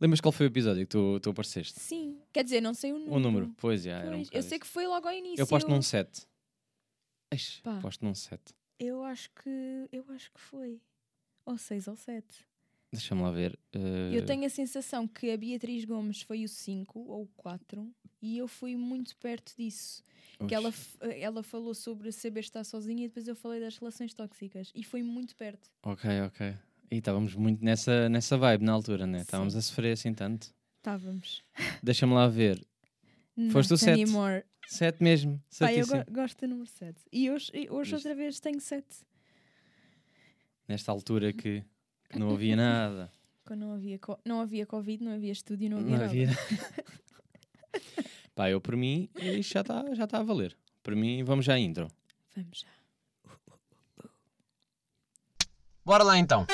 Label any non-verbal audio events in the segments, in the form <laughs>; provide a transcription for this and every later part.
Lembras qual foi o episódio que tu, tu apareceste? Sim. Quer dizer, não sei o número. O número, pois já. Era um Pois, eu sei que foi logo ao início. Eu aposto num 7. Eish, Pá. aposto num 7. Eu acho que. Eu acho que foi. Ou 6 ou 7. Deixa-me lá ver. eh, Eu tenho a sensação que a Beatriz Gomes foi o 5 ou o 4 e eu fui muito perto disso. Que oxe. ela, f- ela falou sobre saber estar sozinha e depois eu falei das relações tóxicas e foi muito perto. Ok, ok. E estávamos muito nessa, nessa vibe na altura, né? Estávamos a sofrer assim tanto. Estávamos. <laughs> Deixa-me lá ver. Foste o Not sete. anymore. 7 mesmo. Pai, eu go- gosto do número 7. E hoje, e hoje Viste? outra vez tenho 7. Nesta altura que, que não havia nada. <laughs> Quando não havia, não havia Covid, não havia estúdio, não havia Não nada. havia. <laughs> Pá, eu por mim, isto já está já tá a valer. Por mim, vamos já à intro. Vamos já. Bora lá então.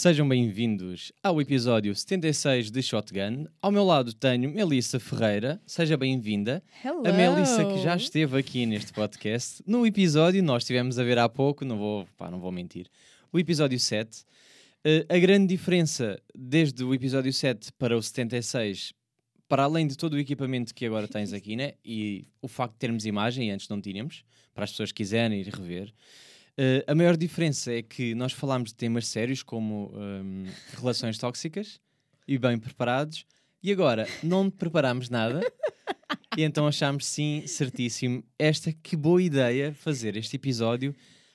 Sejam bem-vindos ao episódio 76 de Shotgun. Ao meu lado tenho Melissa Ferreira. Seja bem-vinda. Hello! A Melissa que já esteve aqui neste podcast. No episódio, nós estivemos a ver há pouco, não vou, pá, não vou mentir, o episódio 7. Eh, a grande diferença desde o episódio 7 para o 76, para além de todo o equipamento que agora tens aqui, né? E o facto de termos imagem, e antes não tínhamos, para as pessoas que quiserem ir rever. Eh, a maior diferença é que nós falámos de temas sérios como hum, relações tóxicas e bem preparados, e agora não preparámos nada. <laughs> E então achámos sim, certíssimo, esta que boa ideia fazer este episódio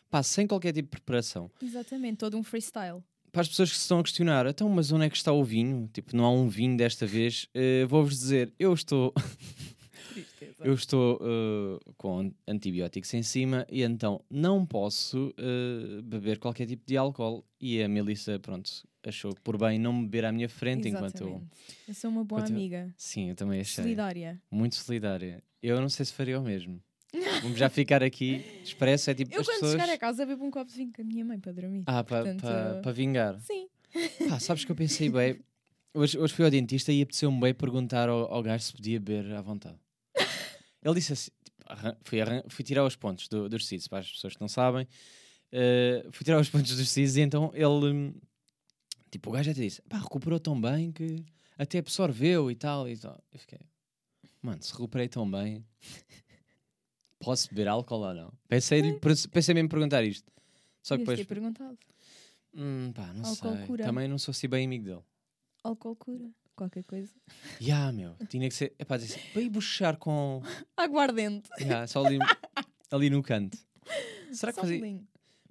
pá, sem qualquer tipo de preparação. Exatamente, todo um freestyle. Para as pessoas que se estão a questionar, então, mas onde é que está o vinho? Tipo, não há um vinho desta vez. Eh, Vou-vos dizer, eu estou, <laughs> eu estou eh, com antibióticos em cima e então não posso eh, beber qualquer tipo de álcool. E a Melissa, pronto, achou por bem não beber à minha frente enquanto eu. Exatamente. Eu sou uma boa enquanto eu- amiga. Sim, eu também achei. Solidária. Muito solidária. Eu não sei se faria o mesmo. Vamos já ficar aqui <laughs> expresso. É tipo Eu as quando pessoas. chegar a casa bebo um copo de vinho com a minha mãe para dormir. Ah, para Portanto, vingar. Sim. Pá, sabes que eu pensei bem. <laughs> Hoje, hoje fui ao dentista e apeteceu-me bem perguntar ao, ao gajo se podia beber à vontade. Ele disse assim: tipo, fui, fui tirar os pontos do, dos tecidos, para as pessoas que não sabem. eh, fui tirar os <laughs> pontos dos tecidos e então ele. Tipo, o gajo até disse: pá, recuperou tão bem que até absorveu e tal. E tal. Eu fiquei: mano, se recuperei tão bem, <laughs> posso beber álcool ou não? Pensei, pensei mesmo em perguntar isto. Só que depois. ter perguntado. Hum, pá, não Álcool sei. cura. Também não sou assim bem amigo dele. Álcool cura. Qualquer coisa. Ya, meu, tinha que ser. É pá, assim, para ir buchar com. <laughs> Aguardente. Ya, só ali, ali no canto. Será que um fazia.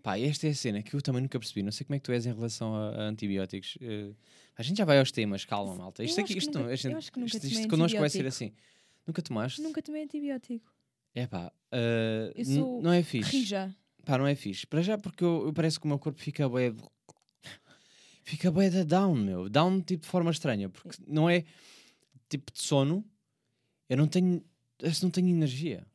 Pá, esta é a cena que eu também nunca percebi. Não sei como é que tu és em relação a, a antibióticos. Eh, a gente já vai aos temas, calma, malta. Isto Eu aqui, isto, nunca- a gente- isto, tomei isto connosco vai ser assim. Nunca tomaste? Nunca tomei antibiótico. É pá, sou não é fixe. Rija. Pá, não é fixe. Para já porque eu, eu parece que o meu corpo fica bué... Fica bué da down, meu. Down tipo de forma estranha. Porque não é tipo de sono. Eu não tenho... Eu não tenho energia.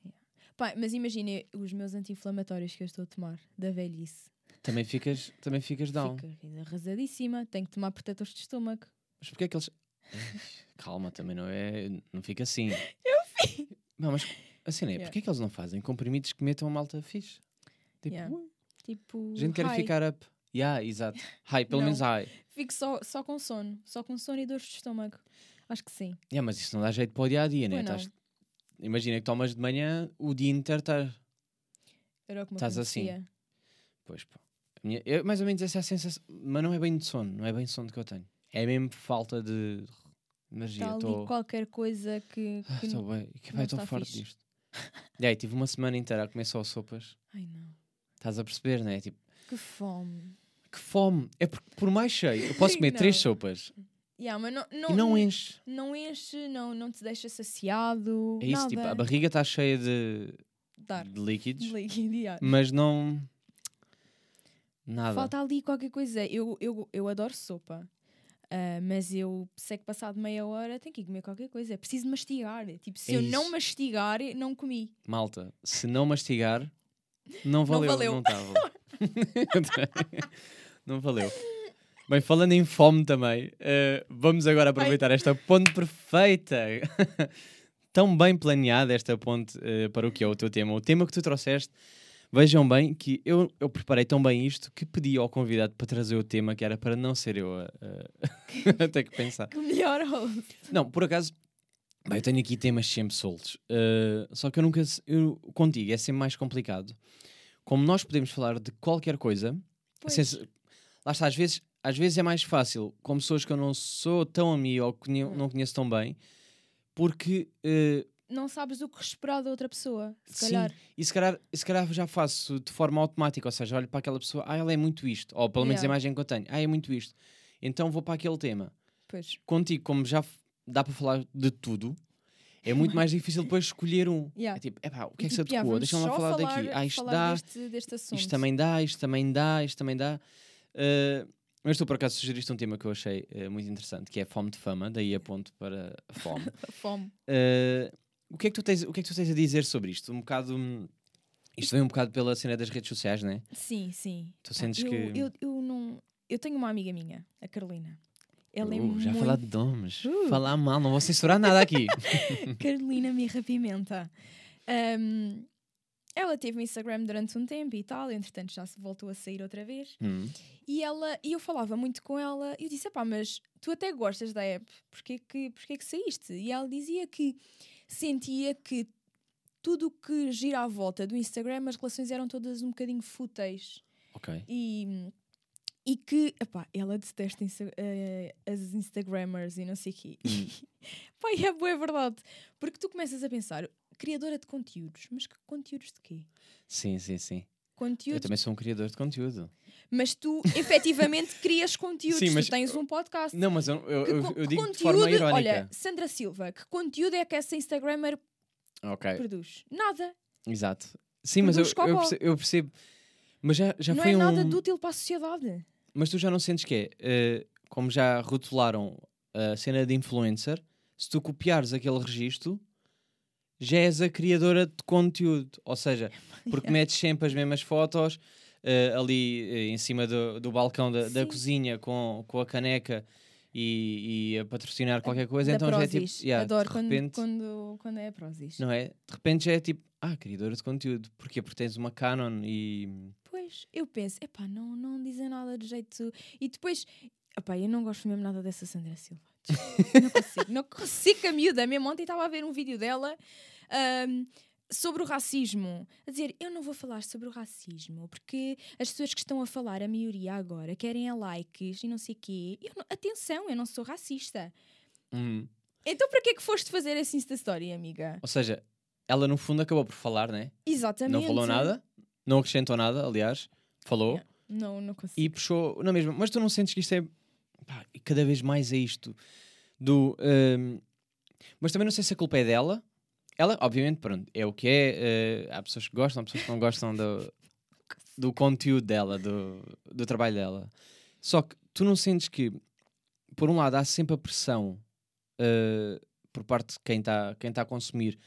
Pá, mas imagina os meus anti-inflamatórios que eu estou a tomar, da velhice. Também ficas, também ficas down. Fica arrasadíssima. Tenho que tomar protetores de estômago. Mas porquê é que eles... Calma, também não é... Não fica assim. <laughs> Eu vi. Não, mas assim não é. Yeah. Porquê é que eles não fazem comprimidos que metam a malta fixe? Tipo, Yeah. Tipo. a gente quer high. ficar up. Yeah, exato. High, pelo Não. menos high. Fico só, só com sono. Só com sono e dores de estômago. Acho que sim. Yeah, mas isso não dá jeito para o dia a dia, né? Não. Estás- Imagina que tomas de manhã o dia inteiro estás. Era o que me Estás assim. Pois pá. A minha- é mais ou menos essa é a sensação. Mas não é bem de sono, não é bem sono que eu tenho. É mesmo falta de energia. Ali Estou qualquer coisa que. estou não- bem. Que não vai, estou fixe. disto. <laughs> E aí, tive uma semana inteira a comer só sopas. Ai não. Estás a perceber, né? Tipo, Que fome. que fome. É porque por mais cheio, eu posso comer três Não. sopas Yeah, mas não, não, e não enche. não enche, não, não te deixa saciado. É isso, nada. tipo, a barriga está cheia de, Dar. de líquidos, Líquido, yeah. mas não. Nada. Falta ali qualquer coisa. Eu, eu, eu adoro sopa. ah, mas eu sei que passado meia hora tenho que ir comer qualquer coisa. É preciso mastigar. Tipo, se É eu não isso. mastigar, não comi. Malta, se não mastigar, não valeu. valeu. Não. <laughs> <laughs> não valeu. Bem, falando em fome também, eh, vamos agora aproveitar esta ponte perfeita. <laughs> Tão bem planeada esta ponte eh, para o que é o teu tema. O tema que tu trouxeste, vejam bem que eu, eu preparei tão bem isto que pedi ao convidado para trazer o tema que era para não ser eu a, <laughs> ter que pensar. Que melhor host. Não, por acaso, bem, eu tenho aqui temas sempre soltos. eh, só que eu nunca. Eu, contigo é sempre mais complicado. Como nós podemos falar de qualquer coisa, sem se- lá está, às vezes, às vezes é mais fácil com pessoas que eu não sou tão amigo ou que Hum. não conheço tão bem, porque. eh, Não sabes o que esperar da outra pessoa, se sim, calhar. e se calhar, se calhar já faço de forma automática, ou seja, olho para aquela pessoa, ah, ela é muito isto, ou pelo menos a Yeah. imagem que eu tenho, ah, é muito isto. Então vou para aquele tema. Pois. contigo, como já dá para falar de tudo, é muito mais difícil depois escolher um. Yeah. É tipo, epá, o que é que se tipo, yeah, adequou? Deixa-me lá só falar, daqui. Ah, isto falar dá, Deste, deste isto também dá, isto também dá, isto também dá. Uh, mas tu por acaso sugeriste um tema que eu achei uh, muito interessante, que é fome de fama, daí a ponto para a fome. <laughs> Fome. Uh, o, que é que tu tens, o que é que tu tens a dizer sobre isto? Um bocado. Isto vem um bocado pela cena das redes sociais, não é? Sim, sim. Tu sentes eu, que- Eu, eu não... Eu tenho uma amiga minha, a Carolina. Uh, já muito... falar de nomes, Uh. falar mal, não vou censurar nada aqui. <laughs> Carolina Mirra Pimenta. Ahm, ela teve o Instagram durante um tempo e tal, entretanto já se voltou a sair outra vez. Hum. E ela, e eu falava muito com ela, e eu disse: pá, mas tu até gostas da app, porquê que, porquê que saíste? E ela dizia que sentia que tudo o que gira à volta do Instagram, as relações eram todas um bocadinho fúteis. Ok. E, e que, epá, ela detesta eh, as Instagrammers e não sei o quê. <laughs> Pá, é boa verdade. Porque tu começas a pensar, criadora de conteúdos, mas que conteúdos de quê? Sim, sim, sim. Eu Conteúdos, também sou um criador de conteúdo. mas tu <laughs> efetivamente crias conteúdos, Sim, mas tu tens um podcast. Não, mas eu, eu, Que eu- eu digo de forma irónica. olha, Sandra Silva, que conteúdo é que essa Instagrammer ok, produz? Nada. exato. Sim, mas eu, Produz eu, percebo, eu percebo. Mas já, já não foi é um. nada de útil para a sociedade. Mas tu já não sentes que é, eh, como já rotularam a cena de influencer, se tu copiares aquele registro, já és a criadora de conteúdo. Ou seja, <laughs> porque metes sempre as mesmas fotos eh, ali eh, em cima do, do balcão da, da cozinha com, com a caneca e, e a patrocinar qualquer coisa, da então já é tipo. Prozis. yeah, Adoro de quando, repente, quando, quando é a Prozis. Não é? De repente já é tipo, ah, criadora de conteúdo. Porquê? Porque tens uma Canon e. Pois, eu penso, epá, não, não dizem nada de jeito. E depois, epá, eu não gosto mesmo nada dessa Sandra Silva. Não consigo, não consigo a miúda. Mesmo ontem estava a ver um vídeo dela ahm, sobre o racismo. A dizer, eu não vou falar sobre o racismo porque as pessoas que estão a falar, a maioria agora, querem a likes e não sei o quê. Eu não- atenção, eu não sou racista. Hum. Então para que é que foste fazer esse Insta Story, amiga? Ou seja, ela no fundo acabou por falar, né? Exatamente. Não falou nada, não acrescentou nada, aliás, falou Yeah. Não, não consigo. e puxou na mesma. Mas tu não sentes que isto é. pá, cada vez mais é isto do. hum, mas também não sei se a culpa é dela. Ela, obviamente, pronto, é o que é. eh, há pessoas que gostam, há pessoas que não gostam do, do conteúdo dela, do, do trabalho dela. Só que tu não sentes que, por um lado, há sempre a pressão eh, por parte de quem está quem tá a consumir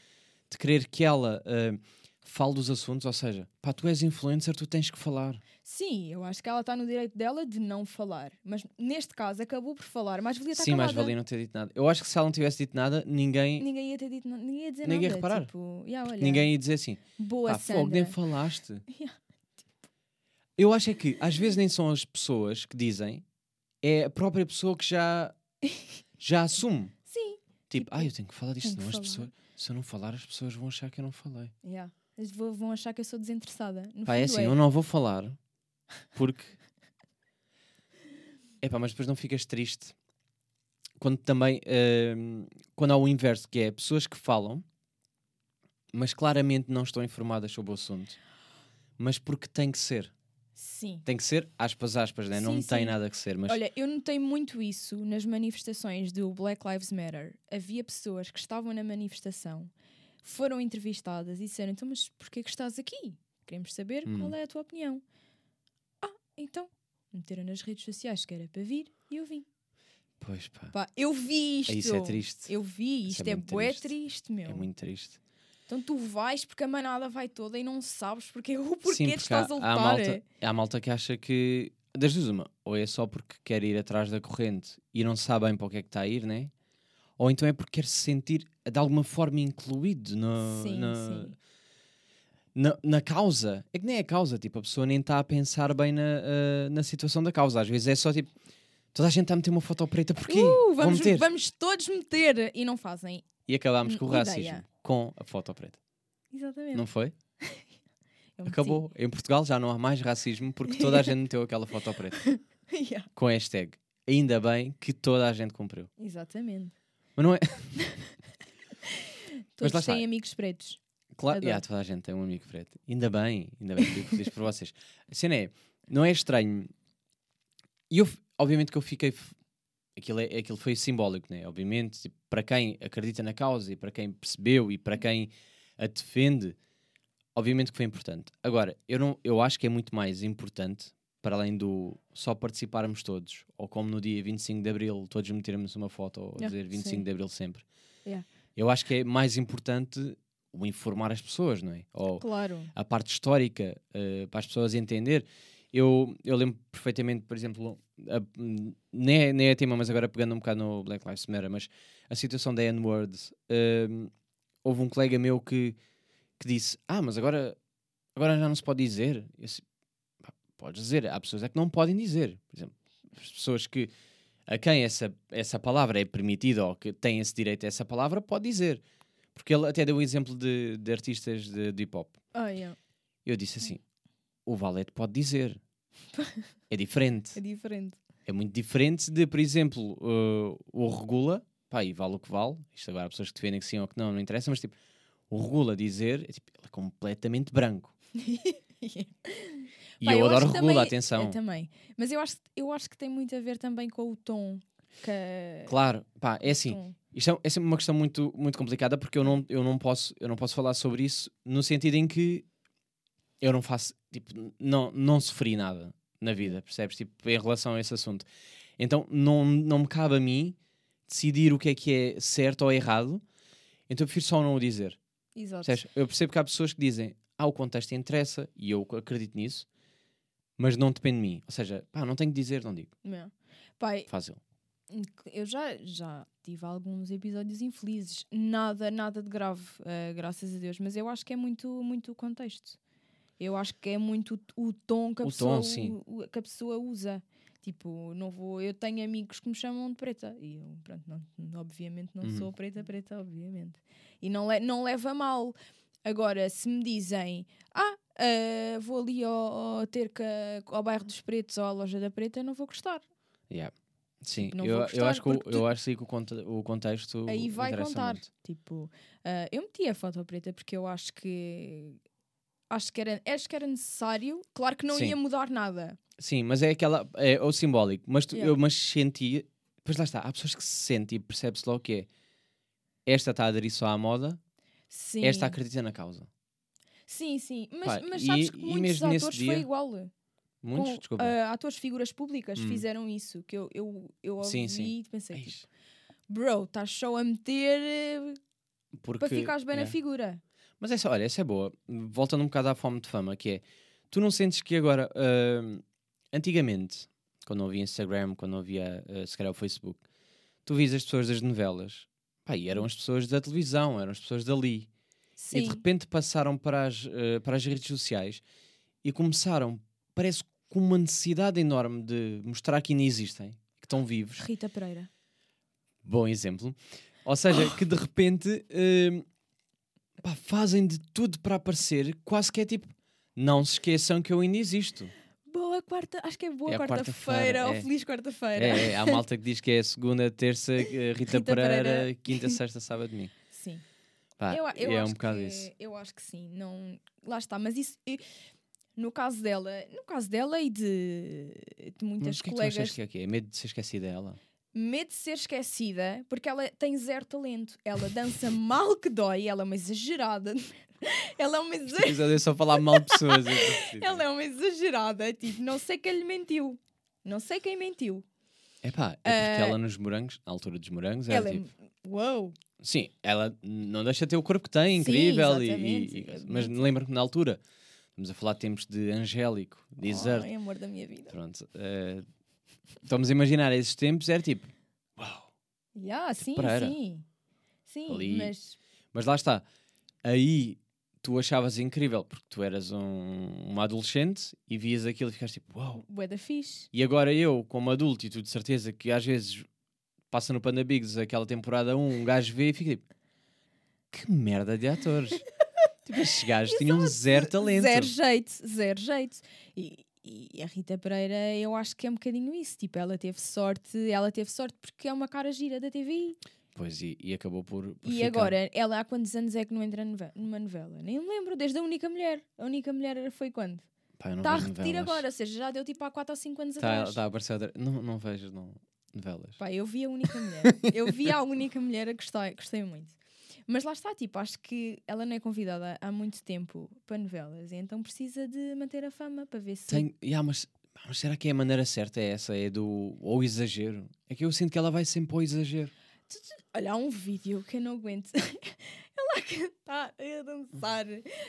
de querer que ela eh, fale dos assuntos, ou seja, pá, tu és influencer, tu tens que falar. Sim, eu acho que ela está no direito dela de não falar. Mas neste caso acabou por falar. Mais valia estar Sim, mais calada. valia não ter dito nada. Eu acho que se ela não tivesse dito nada, ninguém, Ninguém ia ter dito na- ninguém ia dizer Ninguém ia nada. reparar. Tipo, "Ya, olha, ninguém ia dizer assim, boa pá, fogo, nem Sandra. falaste. <laughs> Yeah. Eu acho é que às vezes nem são as pessoas que dizem, é a própria pessoa que já, <laughs> já assume. Sim. Tipo, ah, eu tenho que falar disto, senão as falar." pessoas, se eu não falar, as pessoas vão achar que eu não falei. Yeah. Vão achar que eu sou desinteressada. No Pá, é assim, eu não vou falar <laughs> porque. Epá, mas depois não ficas triste quando também. hum, quando há o inverso, que é pessoas que falam, mas claramente não estão informadas sobre o assunto, mas porque tem que ser. Sim. Tem que ser, aspas, aspas, né? não Sim, tem sim. nada que ser, mas. Olha, eu notei muito isso nas manifestações do Black Lives Matter. Havia pessoas que estavam na manifestação, foram entrevistadas e disseram: então, mas porquê que estás aqui? Queremos saber Hum. qual é a tua opinião. Ah, então, meteram nas redes sociais que era para vir e eu vim. Pois pá, Pá, eu vi isto. isso é triste. Eu vi, Isso isto é é, bué triste. triste, meu. É muito triste. Então tu vais porque a manada vai toda e não sabes porque o porquê Sim, porque estás há, a há, lutar. malta, há malta que acha que das duas, uma. Ou é só porque quer ir atrás da corrente e não sabe bem para o que é que está a ir, né? Ou então é porque quer se sentir de alguma forma incluído no, Sim, na, sim. Na, na causa. É que nem é causa, tipo, a pessoa nem está a pensar bem na, ah, na situação da causa. Às vezes é só tipo, toda a gente está a meter uma foto preta, porquê? Uh, vamos, meter. vamos todos meter e não fazem. E acabámos com o Ideia. racismo, com a foto preta. Exatamente. Não foi? <laughs> Acabou. Em Portugal já não há mais racismo porque toda a gente meteu aquela foto preta. <laughs> Yeah, Com hashtag. Ainda bem que toda a gente cumpriu. Exatamente. Mas não é. <laughs> Todos têm amigos pretos. Claro, Adoro. yeah, toda a gente tem um amigo preto. Ainda bem, ainda bem, fico feliz por vocês. A cena é, não é estranho. E eu, obviamente que eu fiquei. Aquilo, é, aquilo foi simbólico, né? Obviamente, tipo, para quem acredita na causa e para quem percebeu e para quem a defende, obviamente que foi importante. Agora, eu, não, eu acho que é muito mais importante, para além do só participarmos todos, ou como no dia 25 de Abril, todos metermos uma foto ou Yeah, dizer 25 sim. de Abril sempre. Yeah. Eu acho que é mais importante o informar as pessoas, não é? Ou Claro. a parte histórica eh, para as pessoas entender. Eu, eu lembro perfeitamente, por exemplo, a, nem, é, nem é tema, mas agora pegando um bocado no Black Lives Matter, mas a situação da N-word. hum, houve um colega meu que, que disse: Ah, mas agora, agora já não se pode dizer. Eu disse, "Pá, Podes dizer, há pessoas é que não podem dizer. Por exemplo, as pessoas que a quem essa, essa palavra é permitida ou que têm esse direito a essa palavra, pode dizer. Porque ele até deu um exemplo de, de artistas de, de hip hop. Ah, yeah. Eu disse assim: o Valete pode dizer. <laughs> É diferente. É diferente. É muito diferente de, por exemplo, uh, o Regula, pá, e vale o que vale. Isto agora há pessoas que defendem que sim ou que não, não interessa, mas tipo, o Regula dizer, é, tipo, ele é completamente branco. <laughs> <laughs> E eu, acho adoro Regula, também- atenção. Eu também. Mas eu acho, eu acho que tem muito a ver também com o tom. Que... Claro, pá, é assim. tom. Isto é, é sempre uma questão muito, muito complicada porque eu não, eu, não posso, eu não posso falar sobre isso no sentido em que eu não faço, tipo, não, não sofri nada na vida, percebes? Tipo, em relação a esse assunto. Então não, não me cabe a mim decidir o que é que é certo ou errado, então eu prefiro só não o dizer. Exato. Percebes? Eu percebo que há pessoas que dizem, ah, o contexto interessa e eu acredito nisso, mas não depende de mim. Ou seja, pá, não tenho que dizer, não digo. Yeah. Pai, Fácil. eu já, já tive alguns episódios infelizes. Nada, nada de grave, eh, graças a Deus. Mas eu acho que é muito, muito o contexto. Eu acho que é muito o o tom que a, O pessoa, tom, u- que a pessoa usa. Tipo, não vou. Eu tenho amigos que me chamam de preta. E eu, pronto, não, obviamente não Uhum. sou preta, preta, obviamente. E não, le, não leva mal. Agora, se me dizem, ah, eh, vou ali ao, ao Terca, ao bairro dos Pretos ou à loja da Preta, não vou gostar. Yeah. Sim, Tipo, não eu, eu acho que, o- eu acho que o, conte- o contexto Aí vai contar. muito. Tipo, ah, eu meti a foto preta porque eu acho que acho que era, acho que era necessário. Claro que não Sim. ia mudar nada. Sim, mas é aquela. É o simbólico. Mas tu- Yeah. eu mas senti. Pois lá está, há pessoas que se sentem e percebe-se logo que é. Esta está a aderir só à moda, Sim, esta acredita na causa. Sim, sim. Mas, Pá, mas e- sabes que e muitos mesmo nesse atores dia- foi igual. Muitos, Com, desculpa. ah, atores figuras públicas Hum. fizeram isso. Que eu, eu, eu ouvi Sim, sim. e pensei, tipo, bro, estás só a meter eh, porque, para ficares bem na yeah. figura. Mas essa, olha, essa é boa. Voltando um bocado à fome de fama, que é. Tu não sentes que agora. ah, antigamente, quando não havia Instagram, quando não havia ah, se calhar o Facebook, tu vias as pessoas das novelas. Pá, e eram as pessoas da televisão, eram as pessoas dali. Sim, E de repente passaram para as, eh, para as redes sociais e começaram, parece com uma necessidade enorme de mostrar que ainda existem, que estão vivos. Rita Pereira. Bom exemplo. Ou seja, que de repente eh, pá, fazem de tudo para aparecer, quase que é tipo, não se esqueçam que eu ainda existo. Boa quarta, acho que é boa É quarta-feira ou é. feliz quarta-feira. É, é, há malta que diz que é segunda, terça, eh, <laughs> Rita, Rita Pereira, Pereira. quinta, sexta, sábado, domingo. Pá, eu, eu é acho um bocado que, isso. Eu acho que sim. Não, lá está. Mas isso, no caso dela, no caso dela e de, de muitas Mas que é que tu colegas, achas que é que é? Medo de ser esquecida dela? medo de ser esquecida, porque ela tem zero talento. Ela dança <laughs> mal que dói, ela é uma exagerada. <laughs> ela é uma exagerada. é só falar mal de pessoas. <laughs> percebo. Ela é uma exagerada. Tipo, não sei quem lhe mentiu. Não sei quem mentiu. Epá, é porque Ah, ela nos morangos, na altura dos morangos, era ela tipo. é. Uou! Sim, ela não deixa de ter o corpo que tem, Sim, incrível, exatamente. e, e- mas lembro-me que na altura Estamos a falar de tempos de Angélico, de Exert. Ai, amor da minha vida. Pronto. eh, estamos a imaginar esses tempos, era tipo, uau. Yeah, sim, Pereira. sim. Sim, Ali. mas Mas lá está. Aí tu achavas incrível, porque tu eras um, uma adolescente e vias aquilo e ficaste tipo, uau. bué da fixe. E agora eu, como adulto, e tu de certeza que às vezes passa no Panda Bigs aquela temporada 1, um gajo vê e fica tipo, que merda de atores. <laughs> tipo, estes gajos tinham zero talento. Zero jeito, zero jeito. E, e a Rita Pereira, eu acho que é um bocadinho isso. Tipo, ela teve sorte, ela teve sorte porque é uma cara gira da TVI. Pois, e, e acabou por, por E ficar. agora, ela há quantos anos é que não entra numa novela? Nem me lembro, desde a única mulher. A única mulher foi quando? Está a repetir novelas. agora, ou seja, já deu tipo há 4 ou 5 anos Tá, atrás. tá a aparecer outra- Não, não vejo não, novelas. Pá, eu vi a única mulher. <laughs> eu vi a única mulher a gostei, gostei muito. Mas lá está, tipo, acho que ela não é convidada há muito tempo para novelas, e então precisa de manter a fama para ver se. Tem, yeah, mas, mas será que é a maneira certa? É essa? É do ou exagero? É que eu sinto que ela vai sempre ao exagero. Olha, há um vídeo que eu não aguento. <laughs> ela a cantar, a dançar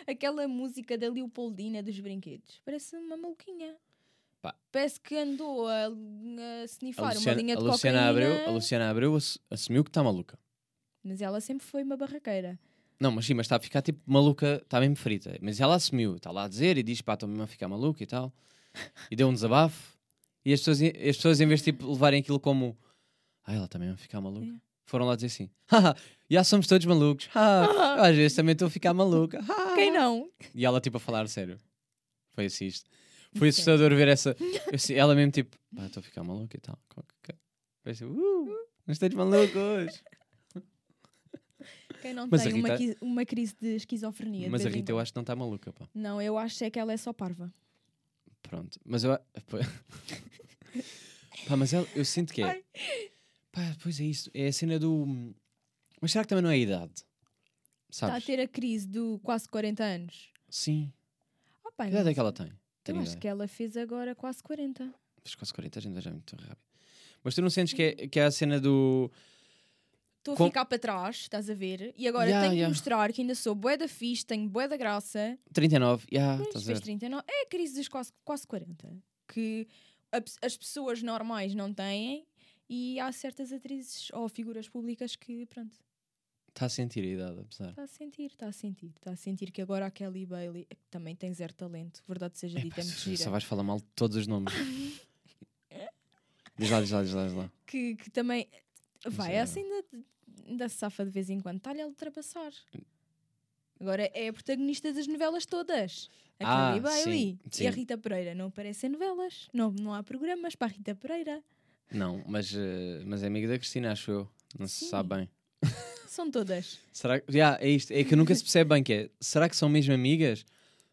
aquela música da Leopoldina dos brinquedos. Parece uma maluquinha. Pá. Parece que andou a, a A snifar uma Luciana, linha a de Luciana cocaína. Abreu, a Luciana Abreu ass- assumiu que está maluca. Mas ela sempre foi uma barraqueira. Não, mas sim, mas está a ficar tipo maluca, está mesmo frita. Mas ela assumiu, está lá a dizer e diz: pá, estou mesmo a ficar maluca e tal. <laughs> E deu um desabafo. E as pessoas, as pessoas em vez de tipo, levarem aquilo como: ah, ela também vai ficar maluca. É. Foram lá dizer assim: haha, já somos todos malucos. <laughs> às vezes também estou a ficar maluca. haha." Quem não? E ela tipo a falar sério. Foi assim isto. Foi assustador ver essa. eu ela mesmo tipo, pá, estou a ficar maluca e tal. Foi assim, uh, não estás malucos. Quem não Mas tem a uma, Rita- qui- uma crise de esquizofrenia? de Mas a vez em Rita eu acho que não está maluca, pá. Não, eu acho é que ela é só parva. Pronto. Mas eu. a- <laughs> pá, mas ela- eu sinto que é. Ai. Pá, pois é isso. É a cena do. Mas será que também não é a idade? Está a Sabes? ter a crise do quase 40 anos. Sim. Ah, pá, Que idade é que ela tem? Eu Tenho acho ideia. que ela fez agora quase 40. Fez quase 40, a gente já é muito rápido. Mas tu não sentes que é, que é a cena do. Estou a Com- ficar para trás, estás a ver? E agora Ya, tenho ya. que mostrar que ainda sou bué da fixe, tenho bué da graça. 39, já, Mas estás a fez ver? 39. É a crise dos quase, quase 40. Que a as pessoas normais não têm e há certas atrizes ou figuras públicas que, pronto, Está a sentir a idade, apesar. está a sentir, está a sentir. Está a sentir que agora a Kelly Bailey que também tem zero talento, verdade seja dita, é muito só- gira. só vais falar mal de todos os nomes. <laughs> diz lá, diz lá, diz lá, diz lá. que, que também vai é- assim ainda, ainda se safa de vez em quando, está-lhe a ultrapassar. Agora é a protagonista das novelas todas. A Ah, Kelly Bailey sim, e a sim. Rita Pereira não aparecem em novelas. Não, não há programas para a Rita Pereira. Não, mas, eh, mas é amiga da Cristina, acho eu. Não se Sim. sabe bem. São todas. Será que. Já, é isto. É que nunca se <laughs> percebe bem que é. Será que são mesmo amigas?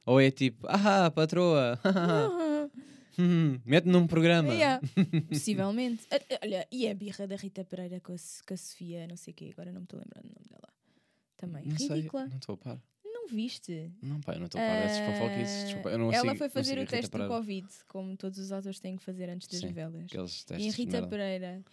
Ou é tipo, ah, patroa, <laughs> hum, mete-me num programa. Yeah, <laughs> Possivelmente. Ah, ah, Olha, e a birra da Rita Pereira com a, com a Sofia, não sei o quê, agora não me estou lembrando o nome dela. Também. Não sei, Ridícula. não estou a par. Não viste? Não, pá, eu não estou a par dessas Ah, fofoquices. Desculpa, eu não Ela sigo- foi fazer o teste do. Covid, como todos os atores têm que fazer antes das Sim, novelas. E a Rita. Pereira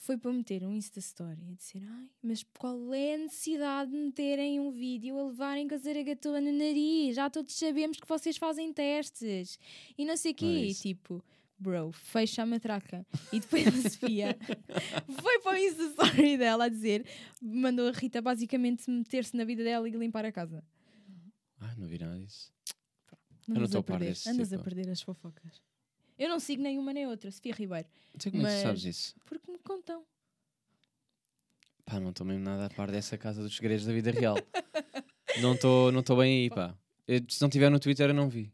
foi para meter um Insta Story a dizer: Ai, mas qual é a necessidade de meterem um vídeo a levarem com a zaragatona no nariz? Já todos sabemos que vocês fazem testes e não sei o Não é quê. isso. tipo, bro, fecha a matraca. E depois a Sofia <laughs> foi para o Insta Story dela a dizer: mandou a Rita basicamente meter-se na vida dela e limpar a casa. Ai, não vi nada disso. Não não andas estou a a par desse andas a tipo. perder as fofocas. Eu não sigo nenhuma nem outra, Sofia Ribeiro, Não sei como é que tu sabes isso. porque me contam. Pá, não estou mesmo nada a par dessa casa dos segredos da vida real. <laughs> não estou não tô bem aí, pá. Eu, se não tiver no Twitter, eu não vi.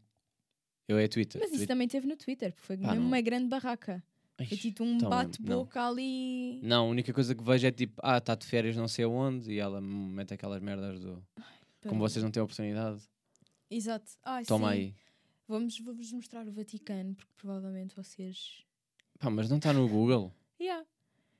Eu é Twitter. Mas isso Twitter. também teve no Twitter, porque foi Pá, mesmo não. uma grande barraca. Ai, Foi tipo um então, bate-boca ali. Não, a única coisa que vejo é tipo, ah, está de férias não sei aonde e ela me mete aquelas merdas do. Como vocês não têm oportunidade, Exato. Ai, toma sim. aí. Vamos, vamos mostrar o Vaticano, porque provavelmente vocês. Pá, mas não está no Google. Yeah.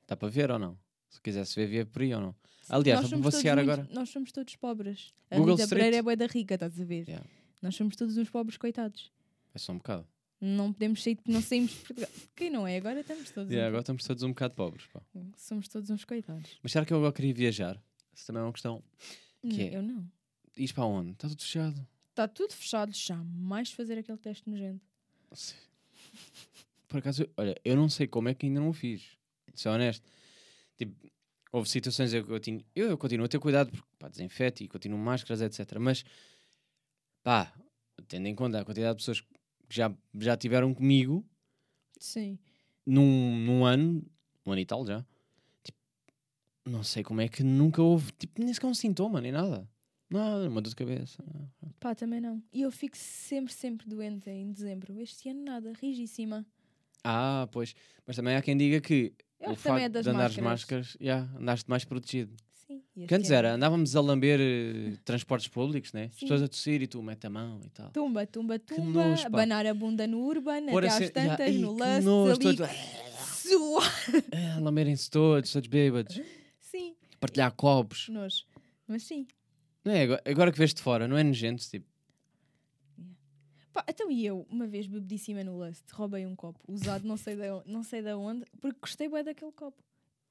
Dá para ver ou não? Se quisesse ver, via por aí ou não? Aliás, vou passear agora. muito- Nós somos todos pobres. A Google Rita. Pereira é boa da rica, estás a ver? Yeah. Nós somos todos uns pobres coitados. É só um bocado. Não podemos sair, não saímos de Portugal. Quem não é? Agora estamos todos. Yeah, um- agora estamos todos um bocado pobres. Pá. Somos todos uns coitados. Mas será que eu agora queria viajar? Isso também é uma questão. Que Não, é? Eu não. Ires para onde? Está tudo fechado. Está tudo fechado, jamais fazer aquele teste nojento. Por acaso, olha, eu não sei como é que ainda não o fiz. Ser honesto. Tipo, houve situações em que eu tinha. Eu, eu continuo a ter cuidado, porque pá, desinfeto e continuo máscaras, etc. Mas, pá, tendo em conta a quantidade de pessoas que já, já tiveram comigo Sim. num, num ano, um ano e tal já, tipo, não sei como é que nunca houve, tipo, nem sequer um sintoma, nem nada. Nada, uma dor de cabeça. Pá, também não. E eu fico sempre, sempre doente em dezembro. Este ano nada, rigíssima. Ah, pois. Mas também há quem diga que Eu o que também é facto das de andares máscaras. máscaras, yeah, andaste mais protegido. Sim. Que antes ano- era, andávamos a lamber eh, <laughs> transportes públicos, né? As Sim. pessoas a tossir e tu mete a mão e tal. Tumba, tumba, tumba, nojo, pá. abanar a bunda no Urban, Pôr até a às yeah, tantas, ai, no que lust, nojo, ali, todos- suar. Ah, <laughs> lamberem-se todos, todos bêbados. Sim, Partilhar copos. nojo. Mas sim. Não é? Agora, agora que vês de fora, não é nojento? Tipo, Pá, então e eu, uma vez bebedíssima no Lust, roubei um copo, usado não sei da, não sei da onde, porque gostei bem daquele copo.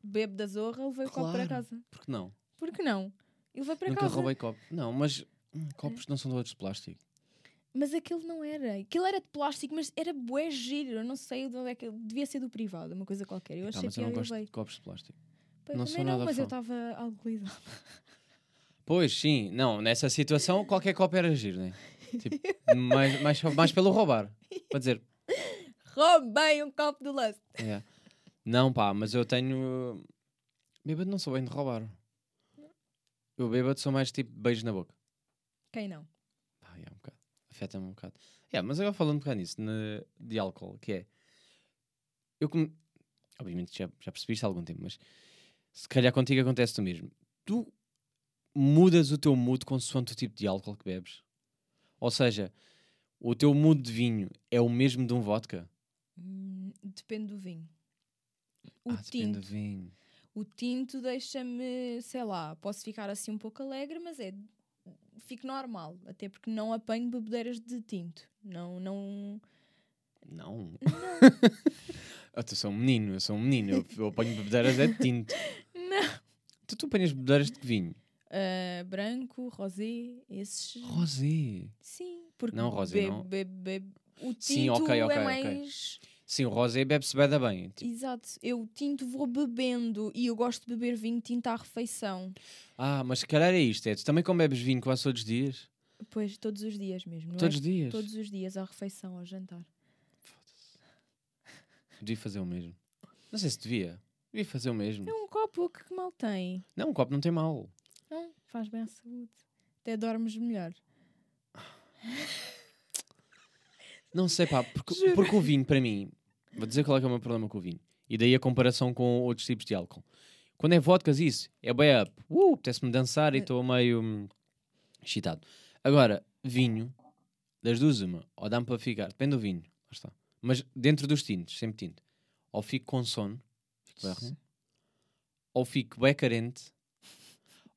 Bebo da zorra, levei o copo para Claro. casa. porque não? Por que não? E levei para Nunca casa. roubei copo. Não, mas hum, copos não são todos de plástico. Mas aquele não era. Aquele era de plástico, mas era bué giro. Eu não sei de onde é que... Devia ser do privado, uma coisa qualquer. Eu Pá, achei mas que eu não gosto levei. de copos de plástico. Não sou não, nada mas eu fã. estava alcoolizada. Pois, sim. Não, nessa situação qualquer copo era giro, né? Tipo, <laughs> mais, mais, mais pelo roubar. Para dizer, Roubei um copo do Lust. É. Não, pá, mas eu tenho. Bêbado não sou bem de roubar. Eu bêbado sou mais tipo beijos na boca. Quem não? Pá, é um bocado. Afeta-me um bocado. É, mas agora falando um bocado nisso, ne- de álcool, que é. Eu como. Obviamente já, já percebiste há algum tempo, mas se calhar contigo acontece o mesmo. Tu mudas o teu mood consoante o tipo de álcool que bebes. Ou seja, o teu mood de vinho é o mesmo de um vodka. Hum, depende do vinho. O ah, depende tinto. do vinho. O tinto deixa-me, sei lá, posso ficar assim um pouco alegre, mas é. Fico normal. Até porque não apanho bebedeiras de tinto. Não, não. Não. <laughs> Ah, tu sou um menino, eu sou um menino. Eu, eu apanho bebedeiras é de tinto. <laughs> Não. Tu, tu apanhas bebedeiras de vinho? Ah, branco, rosé, esses. Rosé. Sim, porque Não, rosé bebe, não. bebe, bebe. O tinto Sim, ok, ok, é ok. mais. Sim, o rosé bebe-se bem bem. Tipo, Exato, eu tinto vou bebendo e eu gosto de beber vinho tinto à refeição. ah, mas se calhar é isto. É, tu também como bebes vinho quase todos os dias? Pois, todos os dias mesmo, não todos é? os dias? Todos os dias, à refeição, ao jantar. Devia fazer o mesmo. Não sei se devia. Devia fazer o mesmo. É um copo que mal tem. Não, um copo não tem mal. Faz bem à saúde. Até dormes melhor. Não sei, pá, porque, Juro. porque o vinho, para mim, vou dizer qual é que é o meu problema com o vinho. E daí a comparação com outros tipos de álcool. Quando é vodkas, isso, é bem up. Uh, apetece-me dançar e estou meio hum, excitado. Agora, vinho, das duas, uma, ou dá-me para ficar, depende do vinho, está. Mas dentro dos tintos, sempre tinto, ou fico com sono, fico bem ou fico bem carente,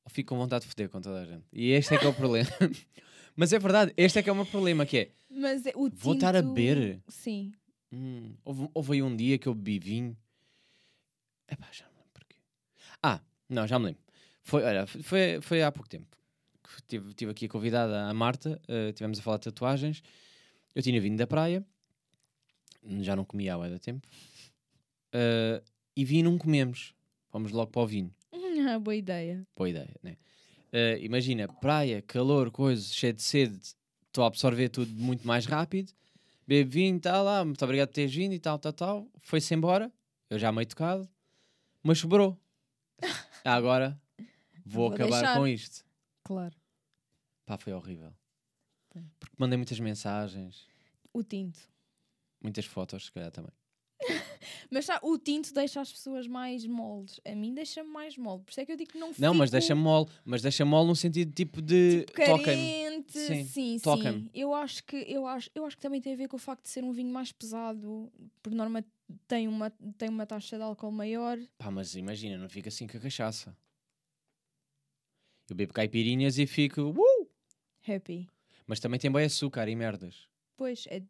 fico com vontade de foder com toda a gente. E este é que é o problema. <laughs> Mas é verdade, este é que é o meu problema, que é, Mas é- o Vou estar a beber? Sim. Hum, houve, houve aí um dia que eu bebi vinho. Epá, já me lembro porquê. Ah, não, já me lembro. Foi, olha, foi, foi há pouco tempo. que Tive, tive aqui a convidada, a Marta, uh, tivemos a falar de tatuagens. Eu tinha vindo da praia, já não comia há da tempo. Uh, e vinho não comemos. Fomos logo para o vinho. Ah, boa ideia. Boa ideia, né? Uh, imagina, praia, calor, coisa, cheio de sede, estou a absorver tudo muito mais rápido. Bebo vinho, tal, lá, muito obrigado por teres vindo e tal, tal, tal. Foi-se embora, eu já meio tocado, mas sobrou. <laughs> Agora vou, Vou acabar deixar. com isto. Claro. Pá, foi horrível. Porque mandei muitas mensagens, O tinto. muitas fotos, se calhar também. Mas sabe, o tinto deixa as pessoas mais moles. A mim deixa-me mais mole. Por isso é que eu digo que não Não, mas fico deixa mole, mas deixa mole no sentido tipo de toca-me. carente. Sim, Sim, sim. toca-me. Eu acho que eu acho, eu acho que também tem a ver com o facto de ser um vinho mais pesado. Por norma tem uma tem uma taxa de álcool maior. Pá, mas imagina, não fica assim com a cachaça. Eu bebo caipirinhas e fico. Uh! Happy. Mas também tem bem açúcar e merdas. Pois, é,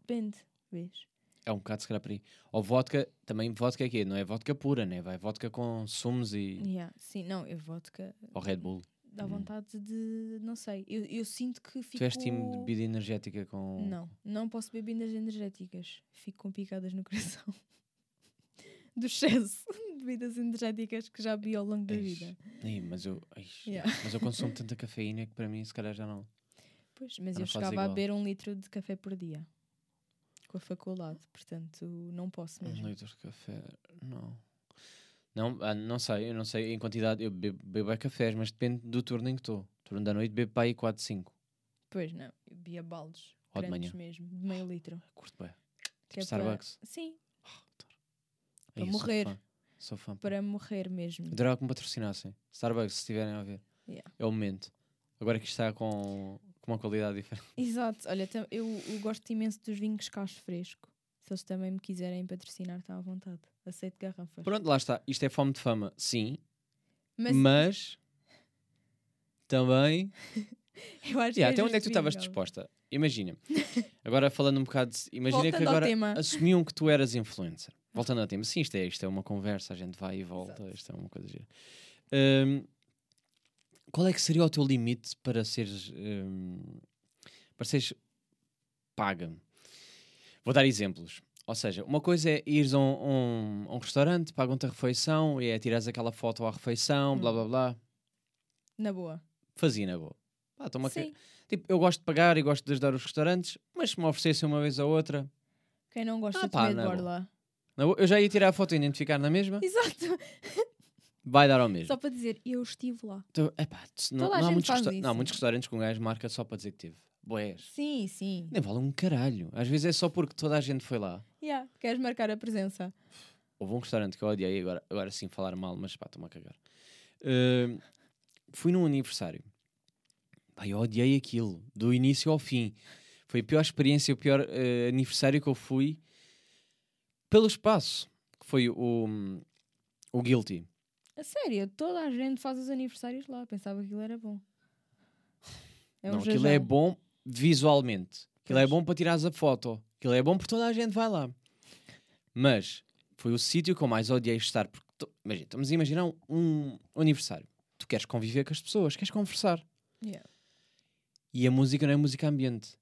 depende, vês? É um bocado se calhar por aí. Ou vodka, também vodka é quê? Não é vodka pura, né? Vai vodka com sumos e. Yeah, sim, não, eu vodka Ou Red Bull. dá Hum. vontade de. Não sei. Eu, eu sinto que fico. Tu és time de bebida energética com. Não, não posso beber bebidas energéticas. Fico com picadas no coração. <laughs> Do excesso de bebidas energéticas que já bebi ao longo da Eish. vida. Ei, mas, eu, eish, Yeah. mas eu <laughs> consumo tanta cafeína que para mim se calhar já não. Pois, mas eu chegava a igual. beber um litro de café por dia. Com a faculdade. Portanto, não posso Um mesmo. litro de café, não. Não, ah, não sei, eu não sei em quantidade. Eu bebo, bebo é cafés, mas depende do turno em que estou. Turno da noite bebo para aí 4, 5. Pois não, eu bebia baldes. Ou de manhã. mesmo, de meio litro. Curto bem. Que Tipo é para- Starbucks. Sim, Ei, para sou morrer. fã, Sou fã. para morrer mesmo. Adorava que me patrocinassem. Starbucks, se estiverem a ver. Yeah. É o momento. Agora que está com, com uma qualidade diferente. Exato, olha, eu, eu gosto imenso dos vinhos cacho fresco. Se eles também me quiserem patrocinar, está à vontade. Aceito garrafas. Pronto, lá está. Isto é fome de fama, sim. Mas, Mas, também. <laughs> eu acho Yeah, que até onde é que tu estavas disposta? Imagina. Agora falando um bocado. de- Imagina que Voltando agora assumiam que tu eras influencer. Voltando ao tema. Sim, isto é, isto é uma conversa, a gente vai e volta. Exato. Isto é uma coisa gira. Hum, qual é que seria o teu limite para seres. hum, para seres paga? Vou dar exemplos. Ou seja, uma coisa é ires a um, um- a um restaurante, pagam-te a refeição e é tirares aquela foto à refeição, blá Hum. blá blá. Na boa. Fazia na boa. Pá, toma Sim. Tipo, eu gosto de pagar e gosto de ajudar os restaurantes, mas se me oferecessem uma vez ou outra, Quem não gosta Ah, de pá, comer de borla? eu já ia tirar a foto e identificar na mesma, Exato. <laughs> vai dar ao mesmo. Só para dizer, eu estive lá. Então, epá, não, não há muitos resta- não há muitos restaurantes com um gajo marca só para dizer que teve. Boés. Sim, sim. Nem vale um caralho. Às vezes é só porque toda a gente foi lá. Yeah. Queres marcar a presença? Houve um restaurante que eu odiei, agora, agora sim falar mal, mas pá, estou-me a cagar. Uh, fui num aniversário. Pá, eu odiei aquilo, do início ao fim. Foi a pior experiência, o pior uh, aniversário que eu fui pelo espaço, que foi o, o Guilty. A sério, toda a gente faz os aniversários lá. Pensava que aquilo era bom. É um Não, aquilo jajão. é bom visualmente. Aquilo é bom para tirares a foto. Aquilo é bom porque toda a gente vai lá. Mas foi o sítio que eu mais odiei estar. Porque, to- imagina, estamos a imaginar um, um aniversário. Tu queres conviver com as pessoas, queres conversar. Yeah. E a música não é música ambiente.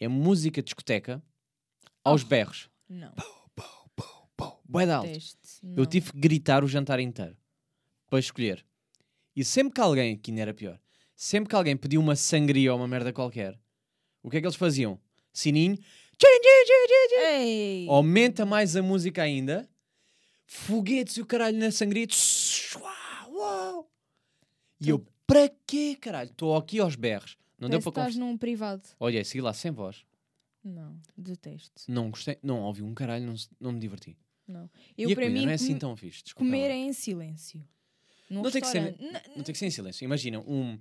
É música discoteca aos Oh. berros. Não. De alto. Eu tive que gritar o jantar inteiro para escolher. E sempre que alguém, aqui não era pior, sempre que alguém pediu uma sangria ou uma merda qualquer, o que é que eles faziam? Sininho. Ei! aumenta mais a música ainda, foguetes e o caralho na sangria, uau, e eu, para quê, caralho? Estou aqui aos berros. Não deu Parece para que estás num privado. Olha, segui lá sem voz. Não, detesto. Não gostei, não ouvi um caralho, não, não me diverti. Não. e Eu, a para mim, não é assim tão fixe. desculpa comer lá. é em silêncio. Num Não tem que ser- Não tem que ser em silêncio. Imagina um,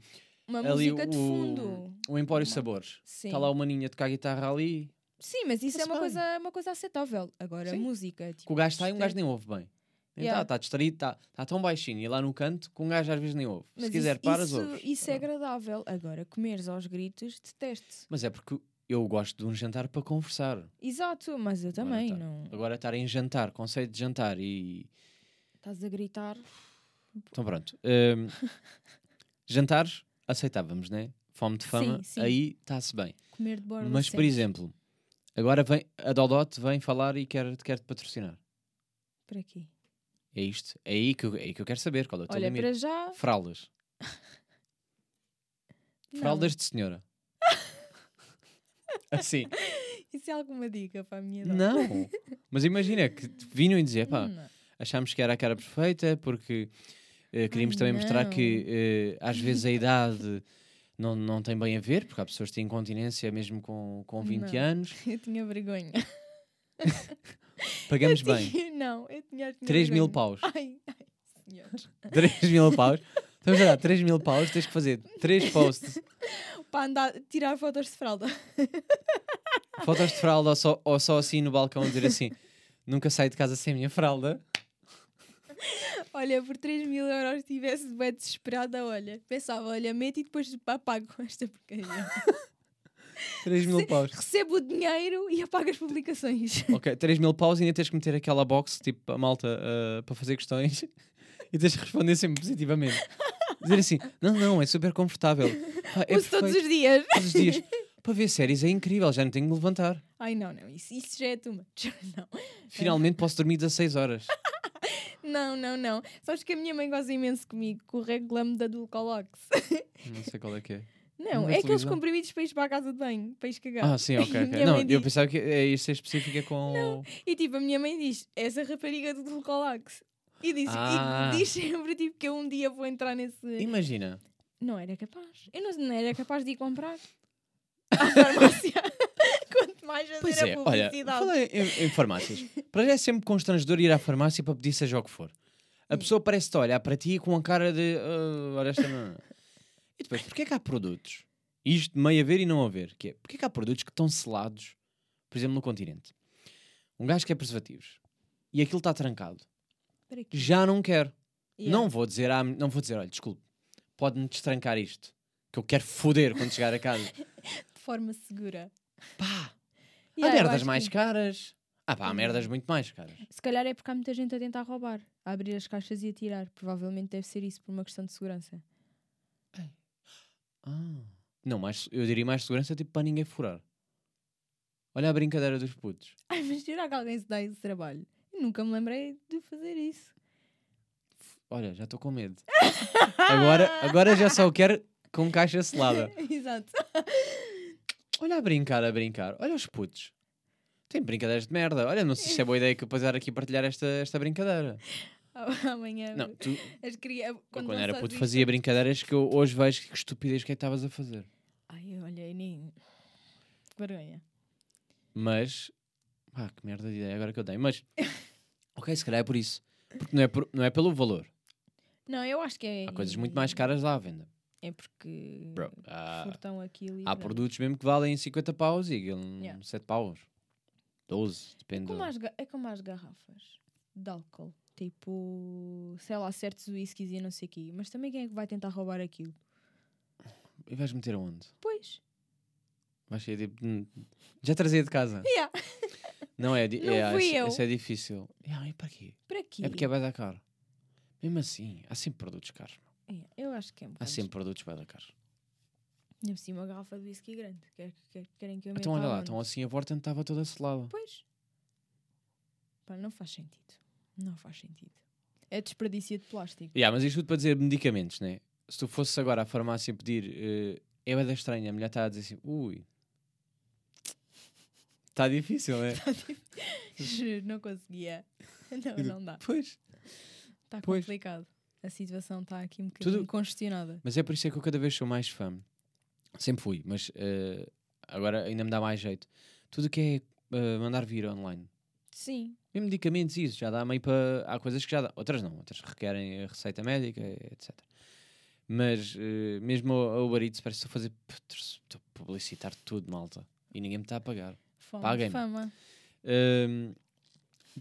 Uma ali música de o, fundo. o Empório Sabores. Está lá uma maninha a tocar guitarra ali. Sim, mas isso é uma bem. coisa, uma coisa aceitável. Agora, Sim. música. Tipo, o gajo está e um gajo é- nem ouve bem. Está Yeah. tá distraído, está tá tão baixinho. E lá no canto, que um gajo às vezes nem ouve. Se Mas quiser, isso, paras, isso, ouves. isso é agradável. Agora, comeres aos gritos, detesto. Mas é porque eu gosto de um jantar para conversar. Exato, mas eu Agora também. tá. Não... Agora estar em jantar, conceito de jantar e. Estás a gritar. Então pronto. Hum, <laughs> jantares, aceitávamos, né? Fome de fama, Sim, sim. aí está-se bem. Comer de borda Mas, por sempre. exemplo, agora vem, a Dodot vem falar e quer, quer te patrocinar. Para quê? É isto. É aí que eu, é aí que eu quero saber qual é o teu Olha, limite. para já. Fraldas. <laughs> Fraldas de senhora. <laughs> assim. Isso é alguma dica para a minha idade? Não. Mas imagina que vinham e dizer, pá, achámos que era a cara perfeita porque eh, queríamos também mostrar não. que eh, às vezes a idade não, não tem bem a ver, porque há pessoas que têm incontinência mesmo com, com 20 Não. <laughs> anos. Eu tinha vergonha. <laughs> Pagamos Eu bem. tinha- Não, eu tinha, tinha 3 mil paus. <laughs> Ai, ai, senhor. 3 mil paus. Estamos a dar 3 mil paus, tens que fazer 3 posts. Para andar, tirar fotos de fralda. Fotos de fralda ou só, ou só assim no balcão dizer assim: nunca saio de casa sem a minha fralda. <laughs> Olha, por 3 mil euros estivesse bem desesperada, olha. Pensava, olha, mete e depois apago <laughs> esta porcaria. 3 mil paus. Recebo o dinheiro e apago as publicações. <laughs> Ok, 3 mil paus e ainda tens que meter aquela box, tipo, a malta ah, para fazer questões e tens que responder sempre positivamente. Dizer assim, não, não, é super confortável. Pá, é Uso todos os dias. Todos os dias. Para ver séries é incrível, já não tenho que me levantar. Ai, não, não, isso, isso já é too much. Não. Finalmente posso dormir 16 horas. Não, não, não. Sabes que a minha mãe goza imenso comigo com o reclame da Dulcolox. Não sei qual é que é. Não, Não é aqueles comprimidos para ir para a casa de banho, para escagar. Ah, sim, <laughs> ok. A ok. minha Não, mãe eu diz- pensava que é, isto é específico com. E tipo, a minha mãe diz, essa rapariga do Dulcolox. E diz, Ah. e diz sempre tipo, que eu um dia vou entrar nesse. Imagina. Não era capaz. Eu não, não era capaz de ir comprar. <laughs> À farmácia. Mais fazer Pois a é, olha, publicidade. falei em, em farmácias. Para já é sempre constrangedor ir à farmácia para pedir seja o que for. A pessoa parece-te olhar para ti com a cara de. "Ah, olha esta. não." E depois, porquê é que há produtos? Isto meio a ver e não a ver. Que é, porquê é que há produtos que estão selados, por exemplo, no continente? Um gajo que é preservativos e aquilo está trancado. Já não quero. Yeah. Não vou dizer, não vou dizer, olha, desculpe, pode-me destrancar isto. Que eu quero foder quando chegar a casa. <laughs> De forma segura. Pá, Yeah, há eu merdas acho mais que- caras. Ah pá, há Hum. merdas muito mais caras. Se calhar é porque há muita gente a tentar roubar, a abrir as caixas e a tirar. Provavelmente deve ser isso por uma questão de segurança. Ah. Não, mais, eu diria mais segurança tipo para ninguém furar. Olha a brincadeira dos putos. <laughs> Ai, mas será que alguém se dá esse trabalho? Eu nunca me lembrei de fazer isso. Olha, já estou com medo. <laughs> agora, agora já só quero com caixa selada. <laughs> Exato. Olha a brincar, a brincar. Olha os putos. Tem brincadeiras de merda. Olha, não sei se é boa ideia que eu passar aqui a partilhar esta, esta brincadeira. <laughs> Amanhã. Não, tu, As cria... quando, quando era puto isto- fazia brincadeiras que eu hoje vejo que estupidez que é que estavas a fazer. Ai, olha, nem. Que vergonha. Mas, pá, que merda de ideia agora que eu tenho. Mas, <laughs> ok, se calhar é por isso. Porque não é, por- não é pelo valor. Não, eu acho que é. Há coisas muito mais caras lá à venda. É porque. Bro, há, furtam aquilo e. há produtos mesmo que valem 50 paus e aquilo Yeah. 7 paus. 12, depende. Como do- as ga- É como as garrafas de álcool. Tipo, sei lá, certos whiskies e não sei o quê. Mas também quem é que vai tentar roubar aquilo? E vais meter aonde? Pois. Vais ser tipo. hum, Já trazia de casa. Yeah. <laughs> Não é? di- Não é fui isso, eu. isso é difícil. Yeah, e para quê? Para quê? É porque é bem da caro. Mesmo assim, há sempre produtos caros. Yeah, Eu acho que é um Há sempre produtos bem da caros. Ainda por cima uma garrafa de whisky grande. Quer, quer- querem que eu Então olha lá, então assim a Vorten estava toda selada. Pois. Pá, não faz sentido. Não faz sentido. É desperdício de plástico. Yeah, mas isto tudo para dizer medicamentos, né? Se tu fosses agora à farmácia pedir, eh, é bem estranha, a mulher está a dizer assim, ui, está difícil, né? <laughs> <laughs> Juro, não conseguia. <laughs> Não, não dá. pois. Está complicado. A situação está aqui um bocadinho Tudo- congestionada. Mas é por isso é que eu cada vez sou mais fã. Sempre fui, mas eh, agora ainda me dá mais jeito. Tudo que é eh, mandar vir online. Sim. Mesmo medicamentos, isso já dá meio para. Há coisas que já dá, outras não, outras requerem a receita médica, etc. Mas eh, mesmo a Uber Eats parece que estou a fazer. Estou a publicitar tudo, malta. E ninguém me está a pagar. Fama. Paguem-me. Fama. Hum,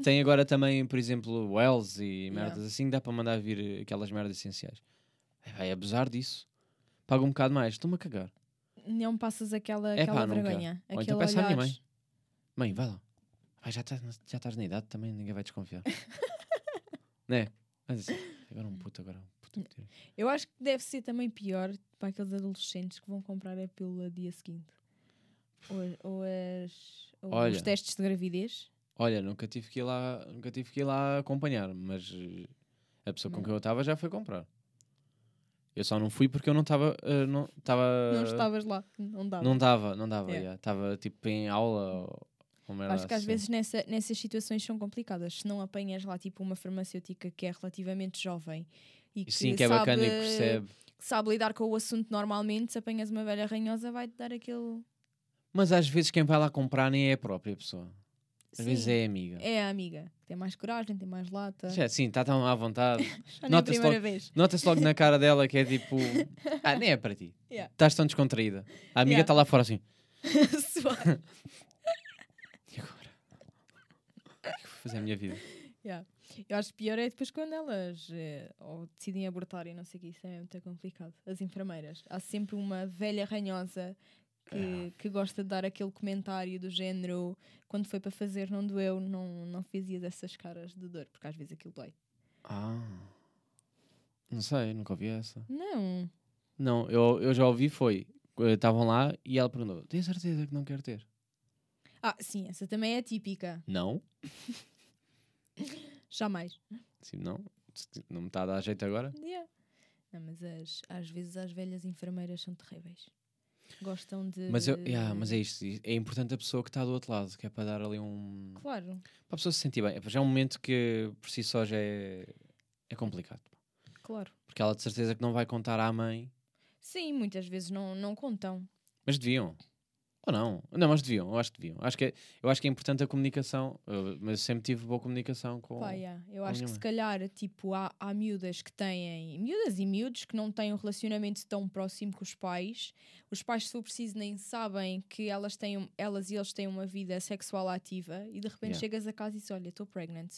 tem agora também, por exemplo, Wells e Yeah. merdas assim, dá para mandar vir aquelas merdas essenciais. Vai abusar disso. Paga um bocado mais, estou-me a cagar. Não passas aquela, É aquela pá, vergonha. Ou então peça à minha mãe. Mãe, vai lá. Vai, já, estás, na- já estás na idade também, ninguém vai desconfiar. <laughs> né? Mas assim, agora um puto, agora um puto. Eu acho que deve ser também pior para aqueles adolescentes que vão comprar a pílula dia seguinte. Ou, ou as, ou Olha. os testes de gravidez. Olha, nunca tive que ir lá, nunca tive que ir lá acompanhar, mas eh, a pessoa com Não. quem eu estava já foi comprar. Eu só não fui porque eu não estava. eh, não estava. não estavas lá. Não dava. Não dava, não dava. Yeah. yeah. Estava tipo em aula ou, ou Acho que às assim. vezes nessa, nessas situações são complicadas. Se não apanhas lá tipo uma farmacêutica que é relativamente jovem e que, Sim, que é sabe, bacana e percebe. que sabe lidar com o assunto normalmente, se apanhas uma velha ranhosa vai-te dar aquele... Mas às vezes quem vai lá comprar nem é a própria pessoa. Às Sim, vezes é a amiga. é a amiga. Tem mais coragem, tem mais lata. Já, sim, está tão à vontade. <laughs> É nota-se logo-. Nota-se logo na <laughs> cara dela que é tipo. Ah, nem é para ti. Yeah. Estás tão descontraída. A amiga Yeah. está lá fora assim. <laughs> E agora? O que é que vou fazer a minha vida? Yeah. Eu acho pior é depois quando elas eh, ou decidem abortar e não sei o que, isso é muito complicado. As enfermeiras. Há sempre uma velha ranhosa que, que gosta de dar aquele comentário do género quando foi para fazer não doeu, não, não fazias essas caras de dor, porque às vezes aquilo dói. Ah. Não sei, nunca ouvi essa. Não. Não, eu, eu já ouvi foi. eh, Estavam lá e ela perguntou: Tem certeza que não quer ter? Ah, sim, essa também é típica. Não. <laughs> Jamais. Sim, não. Não me está a dar jeito agora? Yeah. Não, mas as- às vezes as velhas enfermeiras são terríveis. Gostam de. Mas, eu, yeah, mas é isto. É importante a pessoa que está do outro lado, que é para dar ali um. Claro. Para a pessoa se sentir bem. Já é um momento que por si só já é, é complicado. Claro. Porque ela de certeza que não vai contar à mãe. Sim, muitas vezes não, não contam. Mas deviam. Ou não? Não, mas deviam. Eu acho que deviam. Acho que é, eu acho que é importante a comunicação. eu- mas sempre tive boa comunicação com. Pá, yeah. Eu com acho que se calhar, tipo, há, há miúdas que têm, miúdas e miúdos que não têm um relacionamento tão próximo com os pais. Os pais, se for preciso, nem sabem que elas, têm, elas e eles têm uma vida sexual ativa e de repente Yeah. chegas a casa e dizes: Olha, estou pregnant.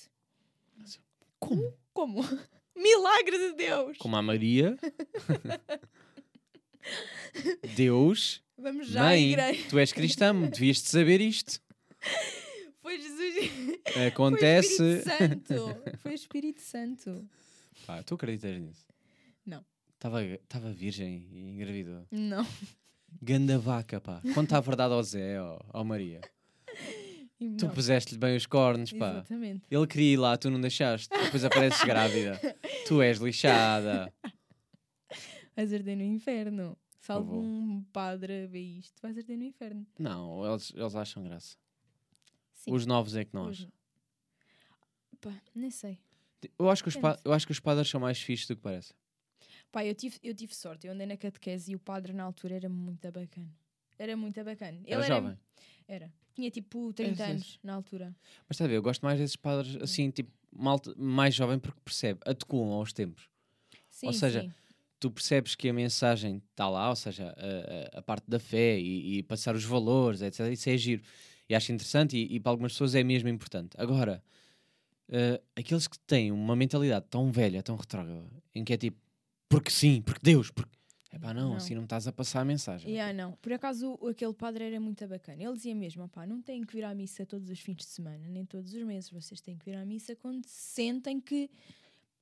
Como? Como? <laughs> Milagre de Deus! Como a Maria. <laughs> Deus. <laughs> Vamos já mãe, igreja. tu és cristã, devias de saber isto. <laughs> Foi Jesus. <laughs> Acontece. Foi o Espírito Santo. Foi o Espírito Santo. Pá, tu acreditas nisso? Não. Estava virgem e engravidou. Não. Ganda vaca, pá. Conta a verdade ao Zé, ó, ó Maria. Tu puseste-lhe bem os cornos, pá. Exatamente. Ele queria ir lá, tu não deixaste. Depois apareces grávida. Tu és lixada. Vais arder no inferno. Se Eu vou. algum padre vê isto, vais arder no inferno. Não, eles, eles acham graça. Sim. Os novos é que não Hoje. acham. Pá, nem sei. Eu acho, que os pa- eu acho que os padres são mais fixos do que parece. Pá, eu tive, eu tive sorte. Eu andei na catequese e o padre na altura era muito bacana. Era muito bacana. Ele Era jovem. Era. Tinha tipo 30 sim, anos na altura. Mas está a ver, eu gosto mais desses padres assim, tipo, malta, mais jovem, porque percebe, adequam aos tempos. Sim, Ou seja, sim. Tu percebes que a mensagem está lá, ou seja, a, a- a parte da fé e, e passar os valores, etc. Isso é giro. E acho interessante e, e para algumas pessoas é mesmo importante. Agora, eh, aqueles que têm uma mentalidade tão velha, tão retrógrada, em que é tipo, porque sim, porque Deus, porque. É pá, não, Não. assim não estás a passar a mensagem. Yeah, não. Por acaso, aquele padre era muito bacana. Ele dizia mesmo: pá, não têm que vir à missa todos os fins de semana, nem todos os meses. Vocês têm que vir à missa quando sentem que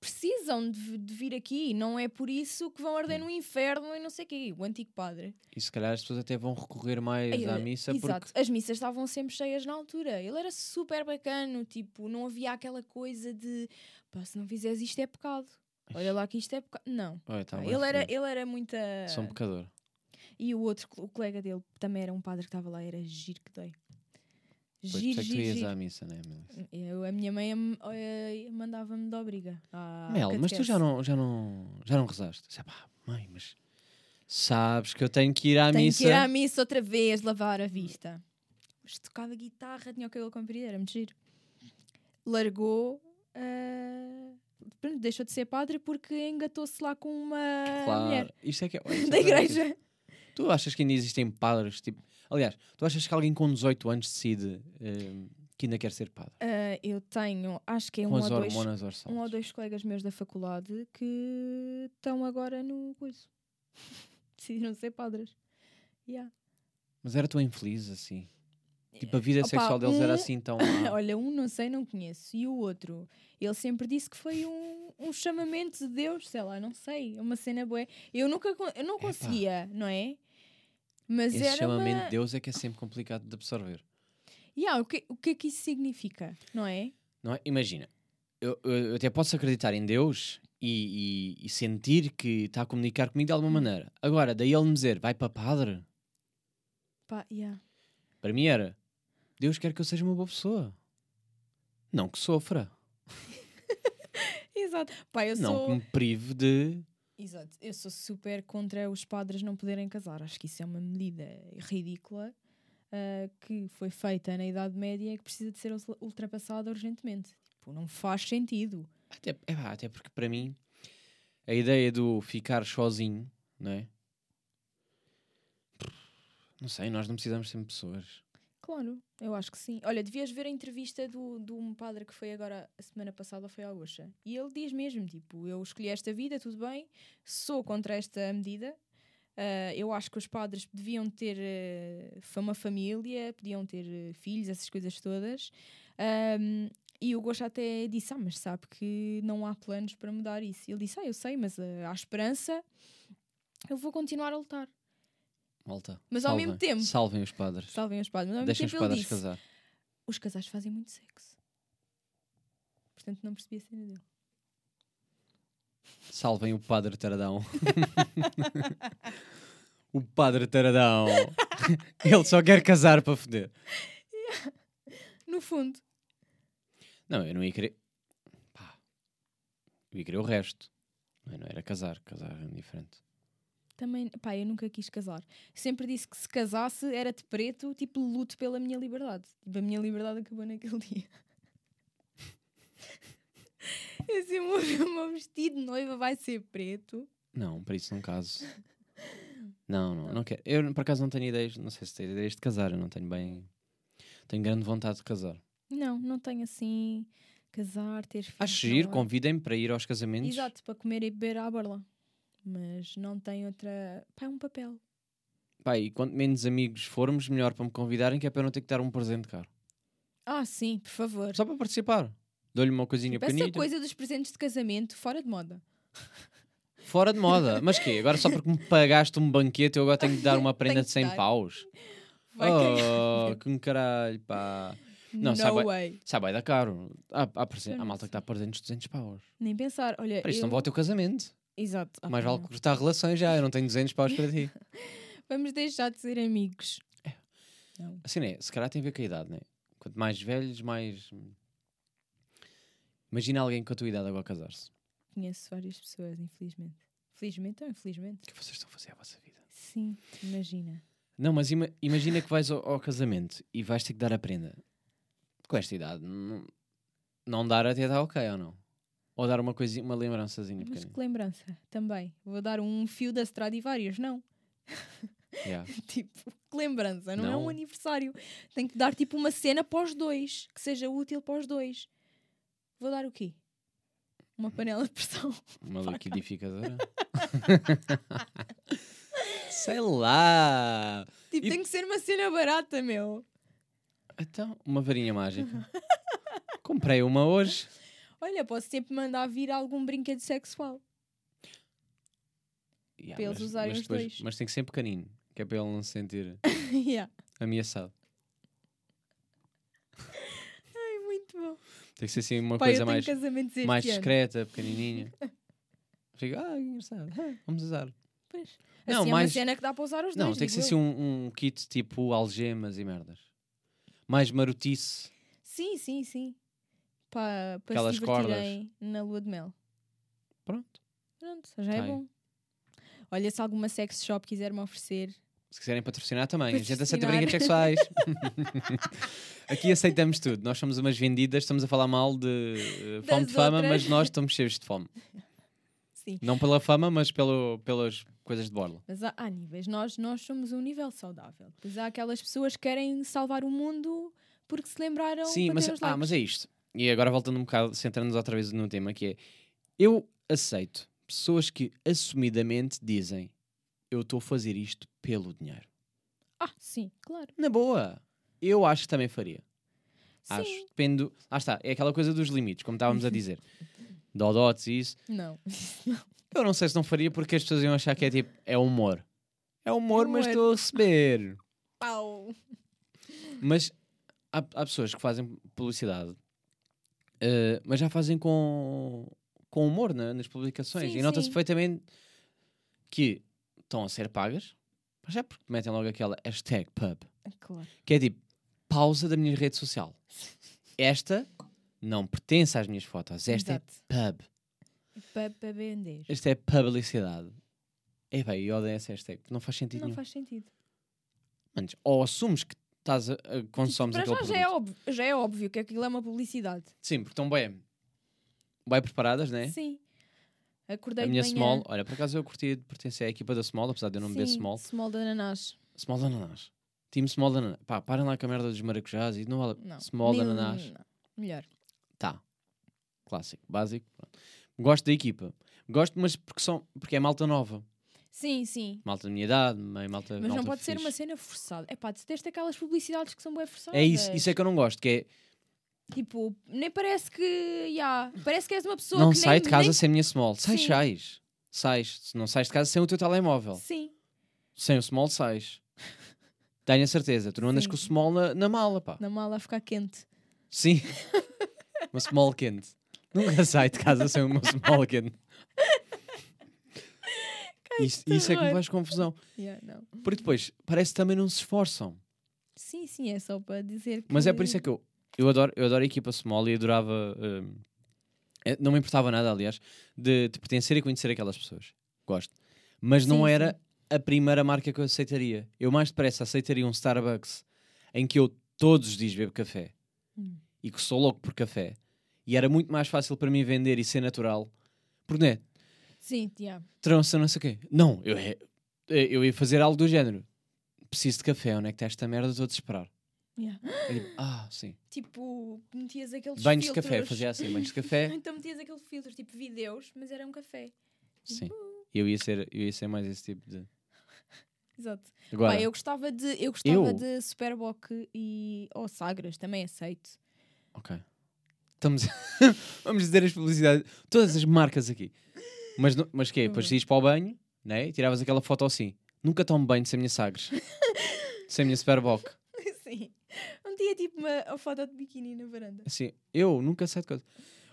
precisam de, de vir aqui. Não é por isso que vão arder no inferno e não sei o quê. O antigo padre. E se calhar as pessoas até vão recorrer mais Ai, à missa Exato. porque. As missas estavam sempre cheias na altura. Ele era super bacano, tipo, não havia aquela coisa de pá, se não fizeres isto é pecado. Olha lá que isto é pecado. Não. Olha, tá ele, era, ele era muita. Sou um pecador. E o outro, o colega dele, também era um padre que estava lá, era giro que dei. Pois, por Giro, é que tu ias à missa, não é, Melissa? Eu, a minha mãe eh, mandava-me de obriga. Mel, mas tu já não, já não, já não rezaste? Disse, pá, mãe, mas sabes que eu tenho que ir à Tenho missa. que ir à missa outra vez, lavar a vista. Mas tocava guitarra, tinha o cabelo comprido, era muito giro. Largou, pronto, deixou de ser padre porque engatou-se lá com uma Claro, mulher isto é que é, <laughs> é da que é- igreja. Tu achas que ainda existem padres? Tipo, aliás, tu achas que alguém com 18 anos decide eh, que ainda quer ser padre? Eh, eu tenho, acho que é um ou, dois, um ou dois colegas meus da faculdade que estão agora no coisa. <laughs> Decidiram ser padres. Yeah. Mas era tão infeliz assim. Tipo, a vida Opa, sexual deles era um- assim tão. <coughs> Olha, um não sei, não conheço. E o outro, ele sempre disse que foi um, um chamamento de Deus, sei lá, não sei. Uma cena boa. Eu nunca eu não conseguia, não é? Mas Esse chamamento uma... de Deus é que é sempre complicado de absorver. Yeah, o, que, o que é que isso significa, não é? Não é? Imagina, eu, eu- até posso acreditar em Deus e, e- e sentir que está a comunicar comigo de alguma maneira. Agora, daí ele me dizer, vai para padre, Pá, yeah. para mim era, Deus quer que eu seja uma boa pessoa. Não que sofra. <laughs> Exato. Pá, eu não sou... que me prive de. Exato. Eu sou super contra os padres não poderem casar. Acho que isso é uma medida ridícula ah, que foi feita na Idade Média e que precisa de ser ul- ultrapassada urgentemente. Tipo, não faz sentido. Até, é até porque para mim a ideia do ficar sozinho, não é? Não sei, nós não precisamos ser pessoas. Claro, eu acho que sim. Olha, devias ver a entrevista do, de um padre que foi agora, a semana passada, foi ao Oxa. E ele diz mesmo, tipo, eu escolhi esta vida, tudo bem, sou contra esta medida. Ah, eu acho que os padres deviam ter fa- uma família, podiam ter eh, filhos, essas coisas todas. Ahm, E o Gosto até disse: Ah, mas sabe que não há planos para mudar isso. Ele disse: Ah, eu sei, mas ah, há esperança, eu vou continuar a lutar. Malta. Mas ao salvem. mesmo tempo- Salvem os padres. Salvem os padres. Mas ao Deixem os tempo ele padres disse: casar. Os casais fazem muito sexo. Portanto, não percebi a cena dele. Salvem o padre Taradão. <laughs> o padre Taradão. <laughs> Ele só quer casar para foder. No fundo, Não, eu não ia querer. Pá. Eu ia querer o resto. Não, não era casar. Casar era diferente. Também, pá, eu nunca quis casar. Sempre disse que se casasse era de preto, tipo luto pela minha liberdade. Tipo, a minha liberdade acabou naquele <laughs> dia. Esse o meu, meu vestido de noiva vai ser preto. Não, para isso não caso. Não, não, não quero. Eu por acaso não tenho ideias, não sei se tenho ideias de casar, eu não tenho bem. Tenho grande vontade de casar. Não, não tenho assim casar, ter filhos. Acho giro, convidem-me para ir aos casamentos. Exato, para comer e beber à borla. Mas não tem outra. Pá, é um papel. Pá, e quanto menos amigos formos, melhor para me convidarem, que é para eu não ter que dar um presente caro. Ah, sim, por favor. Só para participar. Dou-lhe uma coisinha Tipo, essa coisa dos presentes de casamento, fora de moda. <laughs> Fora de moda. Mas quê? Agora só porque me pagaste um banquete, eu agora tenho de dar uma <laughs> prenda de que 100 dar. paus. <laughs> Vai oh, que um caralho, pá. Não, no sabe- way. Sabe, dar caro. Há, há, há malta que está a perder uns 200 paus. Nem pensar. Olha, Para isso eu... não vou ao teu casamento. Exato. Ah, Mais vale cortar relações já. Eu não tenho 200 paus para ti. <laughs> Vamos deixar de ser amigos. Assim é, se calhar tem a ver com a idade, né? Quanto mais velhos, mais. Imagina alguém com a tua idade agora casar-se. Conheço várias pessoas, infelizmente. Felizmente ou infelizmente? O que vocês estão a fazer à vossa vida? Sim, imagina. Não, mas ima- imagina que vais ao, ao casamento e vais ter que dar a prenda. Com esta idade, não, não dar até dá ok ou não? Ou dar uma coisinha, uma lembrançazinha Mas pequenina. que lembrança, também. Vou dar um fio da Stradivarius, não. Yeah. <laughs> Tipo, que lembrança, não, é Não. um aniversário. Tem que dar tipo uma cena para os dois, que seja útil para os dois. Vou dar o quê? Uma panela de pressão. <laughs> Uma liquidificadora. <laughs> Sei lá. Tipo, E- tem que ser uma cena barata, meu. Então, uma varinha mágica. Comprei uma hoje. Olha, posso sempre mandar vir algum brinquedo sexual. Yeah, Para eles mas- usarem mas os depois- dois. Mas tem que ser pequenino, que é para ele não se sentir <laughs> yeah. ameaçado. <laughs> Ai, muito bom. Tem que ser assim uma Pai, coisa mais, mais ano. discreta, pequenininha. <laughs> Fica, ah, engraçado. ah, vamos usar. Pois. Não, assim, é mais- uma cena que dá para usar os Não, dois. tem que ser assim um, um kit tipo algemas e merdas. Mais marotice. Sim, sim, sim. Para, para Aquelas se divertirem na lua de mel. Pronto. Pronto, já é Tá bom. Olha, se alguma sex shop quiser me oferecer, Se quiserem patrocinar também. A gente aceita Patrocinar. brinquedos sexuais. <laughs> Aqui aceitamos tudo. Nós somos umas vendidas, estamos a falar mal de eh, fome Das de fama, outras. mas nós estamos cheios de fome. sim. Não pela fama, mas pelo, pelas coisas de borla. Mas há, há níveis. Nós, nós somos um nível saudável. Pois há aquelas pessoas que querem salvar o mundo porque se lembraram Sim, mas, ah, mas é isto. E agora voltando um bocado, centrando-nos outra vez no tema, que é eu aceito pessoas que assumidamente dizem eu estou a fazer isto pelo dinheiro. Ah, sim, claro. Na boa, eu acho que também faria. Acho, Sim. depende. do- Ah, está, é aquela coisa dos limites, como estávamos a <laughs> dizer. Dodotes e isso. <laughs> Não. Eu não sei se não faria porque as pessoas iam achar que é tipo, é humor. É humor, mas Humor. estou a receber. Pau. Mas há, há pessoas que fazem publicidade, eh, mas já fazem com, com humor na- nas publicações. Sim, e nota-se perfeitamente que estão a ser pagas, mas já porque metem logo aquela hashtag pub, Claro. que é tipo, pausa da minha rede social. Esta não pertence às minhas fotos, esta Exato. é pub. Para pa vender. Esta é publicidade. É bem, eu odeio essa hashtag, não faz sentido Não nenhum. faz sentido. Manos, ou assumes que estás a, a consomes Para aquele já já é, óbvio, já é óbvio que aquilo é uma publicidade. Sim, porque estão bem, bem preparadas, né? Sim. Acordei A minha. Small, olha, por acaso eu curti de pertencer à equipa da Small, apesar de eu não beber Sim, Small. Small de ananás. Small de ananás. Time Small de ananás. Pá, parem lá com a merda dos maracujás e não vale. Não. Small de Nem- ananás. não. Melhor. Tá. Clássico, básico. pronto. Gosto da equipa. Gosto, mas porque, são, porque é malta nova. Sim, sim. Malta da minha idade, meio malta. Mas não malta pode ser fixe. uma cena forçada. É pá, deteste aquelas publicidades que são bem forçadas. É isso, isso é que eu não gosto, que é Tipo, nem parece que. Yeah, parece que és uma pessoa não que sai nem, de casa nem- sem a minha small. Sais, Sim. sais. Sais. Não sais de casa sem o teu telemóvel. Sim. Sem o small, sais. Tenho a certeza. Tu não andas Sim. com o small na, na mala, pá. Na mala a ficar quente. Sim. <laughs> uma small quente. Nunca sai de casa sem uma small quente. Isso, isso é que me faz confusão. Yeah, não. Porque depois, parece que também não se esforçam. Sim, sim, é só para dizer que. Mas é por isso é que eu, eu, adoro, eu adoro a equipa small e adorava. eh, não me importava nada, aliás, de, de pertencer e conhecer aquelas pessoas. Gosto. Mas não Sim, era a primeira marca que eu aceitaria. Eu mais depressa aceitaria um Starbucks em que eu todos os dias bebo café Hum. e que sou louco por café. E era muito mais fácil para mim vender e ser natural. Porque não é? Sim, yeah. Trança, não sei o quê. Não, eu, é- eu ia fazer algo do género. Preciso de café, onde é que está esta merda? Estou a desesperar. yeah. Ah, sim. Tipo, metias aqueles Banhos de filtros. café, fazia assim, banhos de café. <laughs> Então metias aqueles filtros, tipo vídeos, mas era um café. Sim. Eu ia ser, eu ia ser mais esse tipo de. <laughs> Exato. Agora, Pá, eu gostava de, eu gostava Eu? de Superboc e ou Sagres, também aceito. ok. Estamos... <laughs> Vamos dizer as publicidades, todas as marcas aqui. Mas, não- mas quê? Depois Uhum. ias para o banho, né? e tiravas aquela foto assim. Nunca tomo banho sem a minha Sagres. <laughs> sem a minha Superboc. Sim. Um dia tipo uma, a foto de biquíni na varanda. Assim, eu nunca sei de coisa.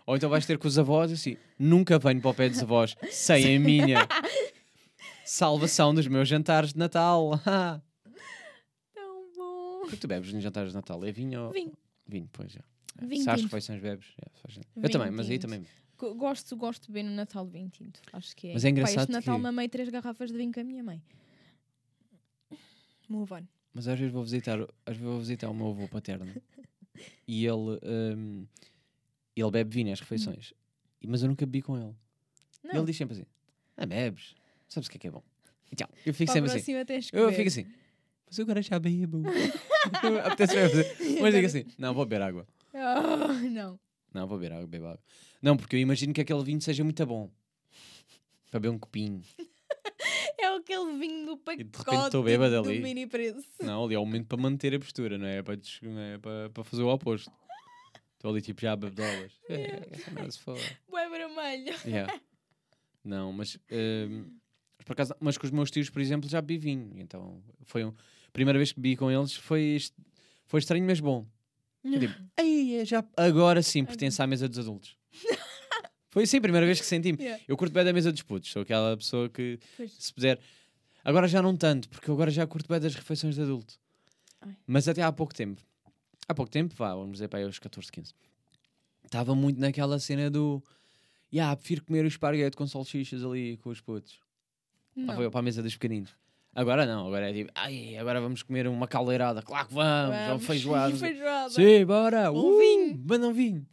Ou então vais ter com os avós assim, nunca venho para o pé dos avós sem a minha <laughs> salvação dos meus jantares de Natal. Ah. <laughs> Tão bom. O que é que tu bebes nos jantares de Natal? É vinho ou... Vinho. Vinho, pois já. É. Vinho Se às tinto. refeições bebes. é, faz sentido. eu Vinho também, mas aí tinto. também. Go- Gosto, gosto bem no Natal de vinho tinto. Acho que é. Mas é Pá, engraçado este Natal que- mamei três garrafas de vinho com a minha mãe. Move on. Mas às vezes vou visitar, às vezes vou visitar o meu avô paterno e ele, hum, ele bebe vinho às refeições. E- Mas eu nunca bebi com ele. Não, ele diz sempre assim: Ah, bebes? Sabes o que é que é bom? E tchau. Eu fico para sempre assim. Eu beber. fico assim, mas eu agora já bebo. <laughs> Apetece <laughs> beber. Mas digo assim: Não, vou beber água. <laughs> Oh, não. Não, vou beber água, bebo água. Não, porque eu imagino que aquele vinho seja muito bom. Para beber um copinho. <laughs> É aquele vinho do pacote repente estou bêbada do ali. mini preço. Não, ali é o momento para manter a postura, não é? Para, des- não é? para, para fazer o oposto. Estou ali tipo já a beber dólares. <laughs> É, for. Bué vermelho. Yeah. Não, mas, mas por acaso, mas com os meus tios, por exemplo, já bebi vinho. Então foi um, a primeira vez que bebi com eles foi, foi estranho, mas bom. Eu tipo, "Ei, é já, agora sim pertence à mesa dos adultos. foi assim a primeira vez que senti-me. Yeah. Eu curto bem da mesa dos putos, sou aquela pessoa que Pois. se puder. Agora já não tanto, porque eu agora já curto bem das refeições de adulto. Ai. Mas até há pouco tempo. Há pouco tempo, vá, vamos dizer para aí aos 14, 15. Estava muito naquela cena do. Ya, prefiro comer o esparguete com salsichas ali com os putos. Não. vou eu para a mesa dos pequeninos. Agora não, agora é tipo, ai, agora vamos comer uma caldeirada. Claro que vamos, ou Vamos. <laughs> feijoada. Feijoada. Sim, bora! Um uh, vinho. Banda um vinho.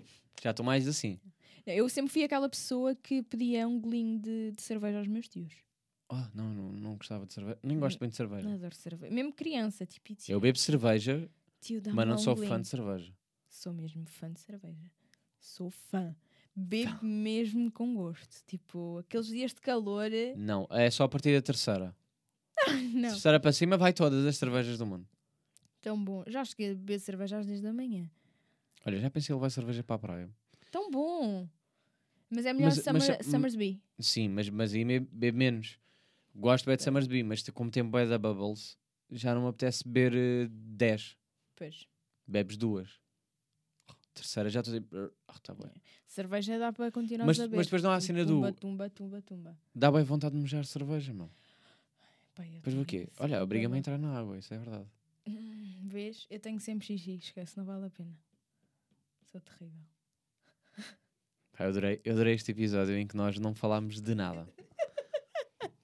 Já estou mais assim. Eu sempre fui aquela pessoa que pedia um golinho de, de cerveja aos meus tios. Oh, não, não, não gostava de cerveja. Nem gosto bem de cerveja. Adoro cerveja. Mesmo criança, tipo, tio, Eu bebo cerveja, tio mas não um sou golinho. fã de cerveja. Sou mesmo fã de cerveja. Sou fã. Bebo mesmo com gosto. Tipo, aqueles dias de calor. eh, Não, é só a partir da terceira. <laughs> Não, Terceira para cima vai todas as cervejas do mundo. tão bom. Já cheguei a beber cerveja às 10 da manhã. Olha, já pensei em levar cerveja para a praia. Tão bom. Mas é melhor Mas- mas- Summer, hum, Summersby. Sim, mas, mas aí bebo menos. Gosto bem de Summersby, mas como tem bué da Bubbles, já não me apetece beber eh, 10. Pois. Bebes duas. Terceira já estou tipo... Ah, tá bem. Cerveja dá para continuar Mas- a beber. mas depois não há a cena do- Tumba, tumba, tumba, tumba. Dá bem vontade de mejar cerveja, meu. Pá, eu Depois o quê? Olha, obriga-me a entrar na água, isso é verdade. Hum, <laughs> Vês? Eu tenho sempre xixi, esquece, não vale a pena. Sou terrível. Pá, eu, adorei, eu adorei este episódio em que nós não falámos de nada.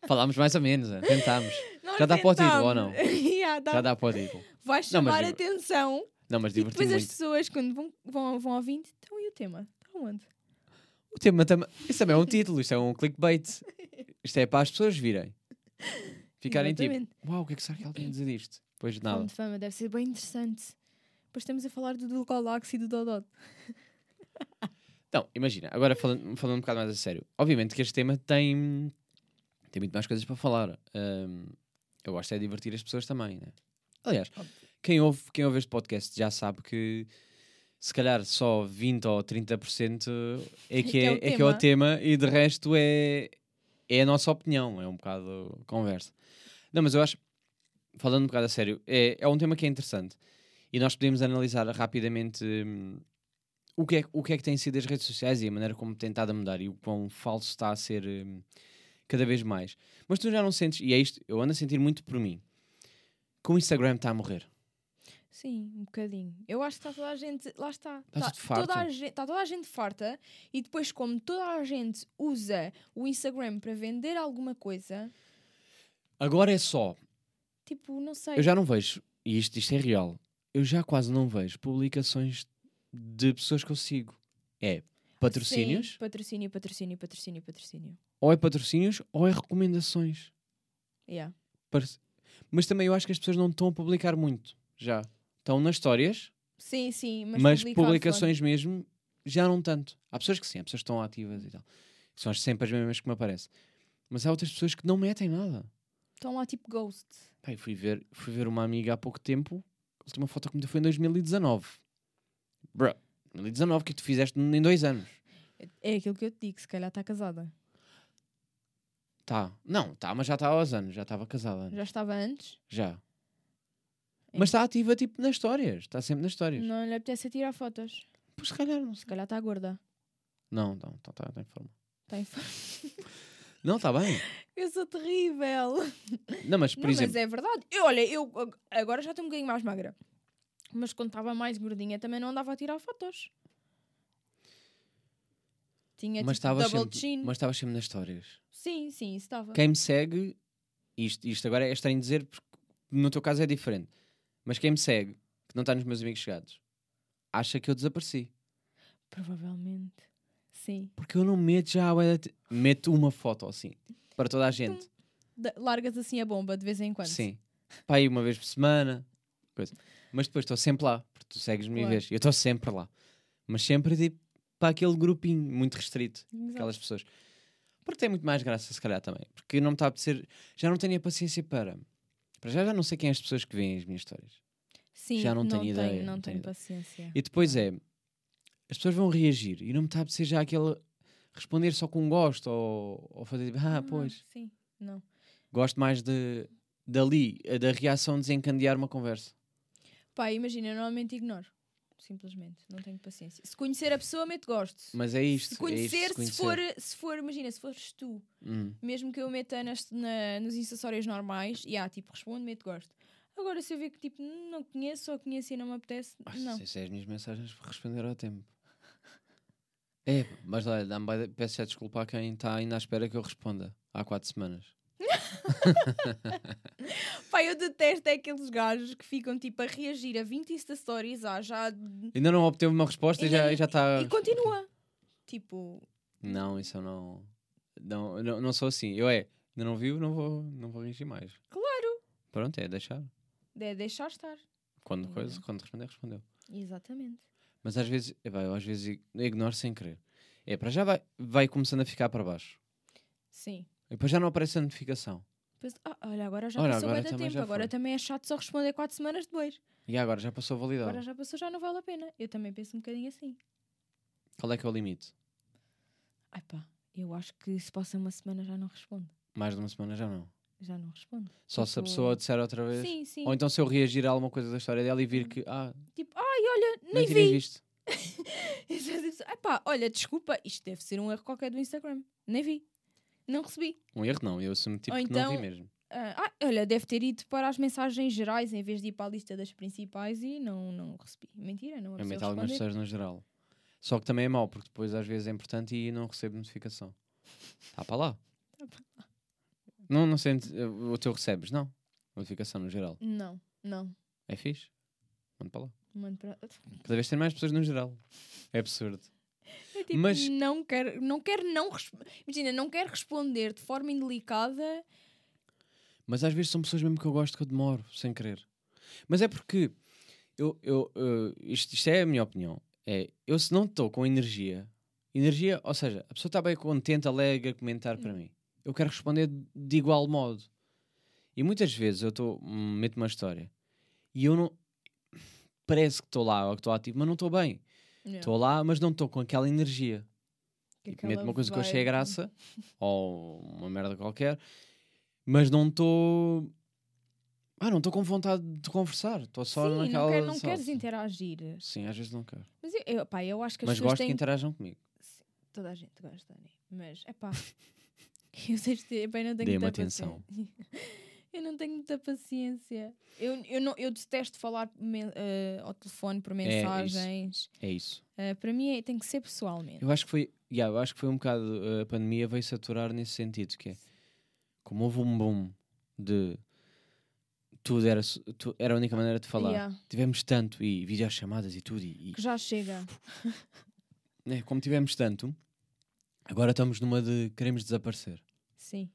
falámos mais ou menos, é? tentámos. Nós Já dá para o título, ou não? <laughs> Já dá. Já dá para o título. Vai Não, mas chamar atenção. Não, mas E depois as muito. pessoas, quando vão, vão, vão ouvindo, então e o tema? Está onde? O tema também. Isso também é um título, isto é um clickbait. <laughs> Isto é para as pessoas virem. Ficarem Exatamente. tipo, uau, o que é que será que ela tem a dizer disto? Depois de nada. Fonte de fama, deve ser bem interessante. Depois estamos a falar do Dulcolax e do Dodot. <laughs> Então, imagina, agora falando, falando um bocado mais a sério. Obviamente que este tema tem, tem muito mais coisas para falar. Ahm, eu gosto é de divertir as pessoas também, né? Aliás, quem ouve, quem ouve este podcast já sabe que se calhar só 20 ou 30% é que <laughs> Que é, é o é que é o tema. tema e de resto é, é a nossa opinião, é um bocado conversa. Não, mas eu acho, falando um bocado a sério, é, é um tema que é interessante e nós podemos analisar rapidamente hum, o, que é, o que é que têm sido as redes sociais e a maneira como tem estado a mudar e o quão falso está a ser hum, cada vez mais. Mas tu já não sentes, e é isto, eu ando a sentir muito por mim, que o Instagram está a morrer. Sim, um bocadinho. Eu acho que está toda a gente. Lá está. Está Tá- toda a gente, está toda a gente farta e depois, como toda a gente usa o Instagram para vender alguma coisa, Agora é só, tipo, não sei. eu já não vejo, e isto, isto é real, eu já quase não vejo publicações de pessoas que eu sigo. É patrocínios, Sim, patrocínio, patrocínio, patrocínio, patrocínio. ou é patrocínios, ou é recomendações. Yeah. Mas também eu acho que as pessoas não estão a publicar muito, já. Estão nas histórias, Sim, sim, mas, mas, publicações mesmo, já não tanto. Há pessoas que sim, há pessoas que estão ativas e tal. São sempre as mesmas que me aparecem. Mas há outras pessoas que não metem nada. Estão lá tipo ghost. Pai, fui ver, fui ver uma amiga há pouco tempo. A última foto que me deu foi em 2019. Bro, 2019, o que é que tu fizeste em dois anos? É aquilo que eu te digo, se calhar está casada. Tá. Não, tá, mas já está há uns anos. Já estava casada. Já estava antes, Já. É. Mas está ativa, tipo, nas histórias. Está sempre nas histórias. não lhe apetece tirar fotos. Pois, se calhar, não Se calhar está gorda. Não, não, está tá, tá em forma. Está em... <laughs> Não, está bem. Eu sou terrível. Não, mas, por não, exemplo... mas é verdade. Eu, olha, eu ag- agora já estou um bocadinho mais magra. Mas quando estava mais gordinha também não andava a tirar fotos. Tinha mas tipo double sempre, chin. mas estavas sempre nas histórias. Sim, sim, isso estava. Quem me segue, isto, isto agora é estranho dizer, porque no teu caso é diferente, mas quem me segue, que não está nos meus amigos chegados, acha que eu desapareci. Provavelmente. Sim. Porque eu não meto já Meto uma foto assim, para toda a gente. Da- largas assim a bomba de vez em quando. Sim. Pá, aí uma vez por semana. Coisa. Mas depois estou sempre lá, porque tu segues-me e Claro. vês. Eu estou sempre lá. Mas sempre tipo para aquele grupinho muito restrito, Exato. aquelas pessoas. Porque tem muito mais graça, se calhar também. Porque não me está a apetecer. Já não tenho a paciência para. Para já já não sei quem é as pessoas que veem as minhas histórias. Sim, Já não não tenho tenho, ideia, não não tenho tenho paciência. E depois é. As pessoas vão reagir e não me está a apetecer já aquele. Responder só com gosto ou, ou fazer tipo, ah, pois. Sim, não. Gosto mais de. Dali, da reação desencandear uma conversa. Pá, imagina, eu normalmente ignoro. Simplesmente, não tenho paciência. Se conhecer a pessoa, mete gosto. Mas é isto. se conhecer, é isto, se, for, se for, imagina, se fores tu, Hum. mesmo que eu meta nas, na, nos acessórios normais, e ah, tipo, responde, mete gosto. Agora, se eu ver que tipo, não conheço ou conheço e não me apetece, Ah, não. Se é as minhas mensagens para responder ao tempo. É, mas olha, dá-me peço já desculpa a quem está ainda à espera que eu responda há quatro semanas. <laughs> Pá, eu detesto é aqueles gajos que ficam tipo a reagir a 20 Insta Stories, ah, já. Ainda não obteve uma resposta e já Ainda- já está. E continua. Tipo, Não, isso eu não. Não, não, não sou assim. Eu é, ainda não viu, não vou, não vou reagir mais. Claro. Pronto, é deixar. é deixar estar. Quando, Ainda coisa, quando responder, respondeu. Exatamente. Mas às vezes, vai, eu às vezes ig- ignoro sem querer. É, para já vai, vai começando a ficar para baixo. Sim. E depois já não aparece a notificação. Depois, ah, olha, agora já Olha, passou agora tempo. já Agora foi. também é chato só responder quatro semanas depois. E agora já passou a validade. Agora já passou, já não vale a pena. Eu também penso um bocadinho assim. Qual é que é o limite? Ai pá, eu acho que se passa uma semana já não respondo. Mais de uma semana já não. Já não respondo. Só se a Tipo, pessoa disser outra vez. Sim, sim. Ou então se eu reagir a alguma coisa da história dela e vir que, ah, Tipo, ai, olha, nem nem vi. visto. <laughs> Ai pá, olha, desculpa, isto deve ser um erro qualquer do Instagram. Nem vi. Não recebi. Um erro não, eu assumo tipo Ou que não vi então- mesmo. Ah, olha, deve ter ido para as mensagens gerais em vez de ir para a lista das principais e não, não recebi. Mentira, não Eu recebi. meto algumas pessoas no geral. Só que também é mau, porque depois às vezes é importante e não recebo notificação. Está <laughs> para lá. Tá para Não, não sente. O teu recebes, não? Notificação no geral. Não, não. É fixe? Manda para lá. Mando para... Cada vez tem mais pessoas no geral. É absurdo. Eu, tipo, Mas- não quero, não quero não Imagina, não quero responder de forma indelicada. Mas às vezes são pessoas mesmo que eu gosto que eu demoro, sem querer. Mas é porque eu, eu, eu- isto, isto é a minha opinião. É, eu se não estou com energia, energia, ou seja, a pessoa está bem contente, alegre a comentar para mim. Eu quero responder de igual modo. E muitas vezes eu estou, meto uma história e eu não parece que estou lá ou que estou ativo, mas não estou bem. Estou lá, mas não estou com aquela energia. Que Tipo, meto uma coisa que eu achei vibe. graça, <laughs> ou uma merda qualquer, mas não estou. Ah, não estou com vontade de conversar. Estou só Sim, naquela. não, quer, não queres interagir. Sim, às vezes não quero. Mas eu, eu, pá, eu acho que as Mas pessoas gosto têm... que interajam comigo. Toda a gente gosta, né? Mas, é pá. <laughs> <laughs> eu sei que epá, eu não tenho Dê-me atenção. paciência. <laughs> eu não tenho muita paciência. Eu, eu, não, eu detesto falar eh, ao telefone por isso. mensagens. É isso. Eh, para mim é- tem que ser pessoalmente. Eu acho que foi, yeah, eu acho que foi um bocado uh, a pandemia veio saturar nesse sentido, que é como houve um boom de tudo era, tu- era a única maneira de falar. Yeah, Tivemos tanto e videochamadas e tudo e, que já chega. e <laughs> né, como tivemos tanto, agora estamos numa de queremos desaparecer. Sim.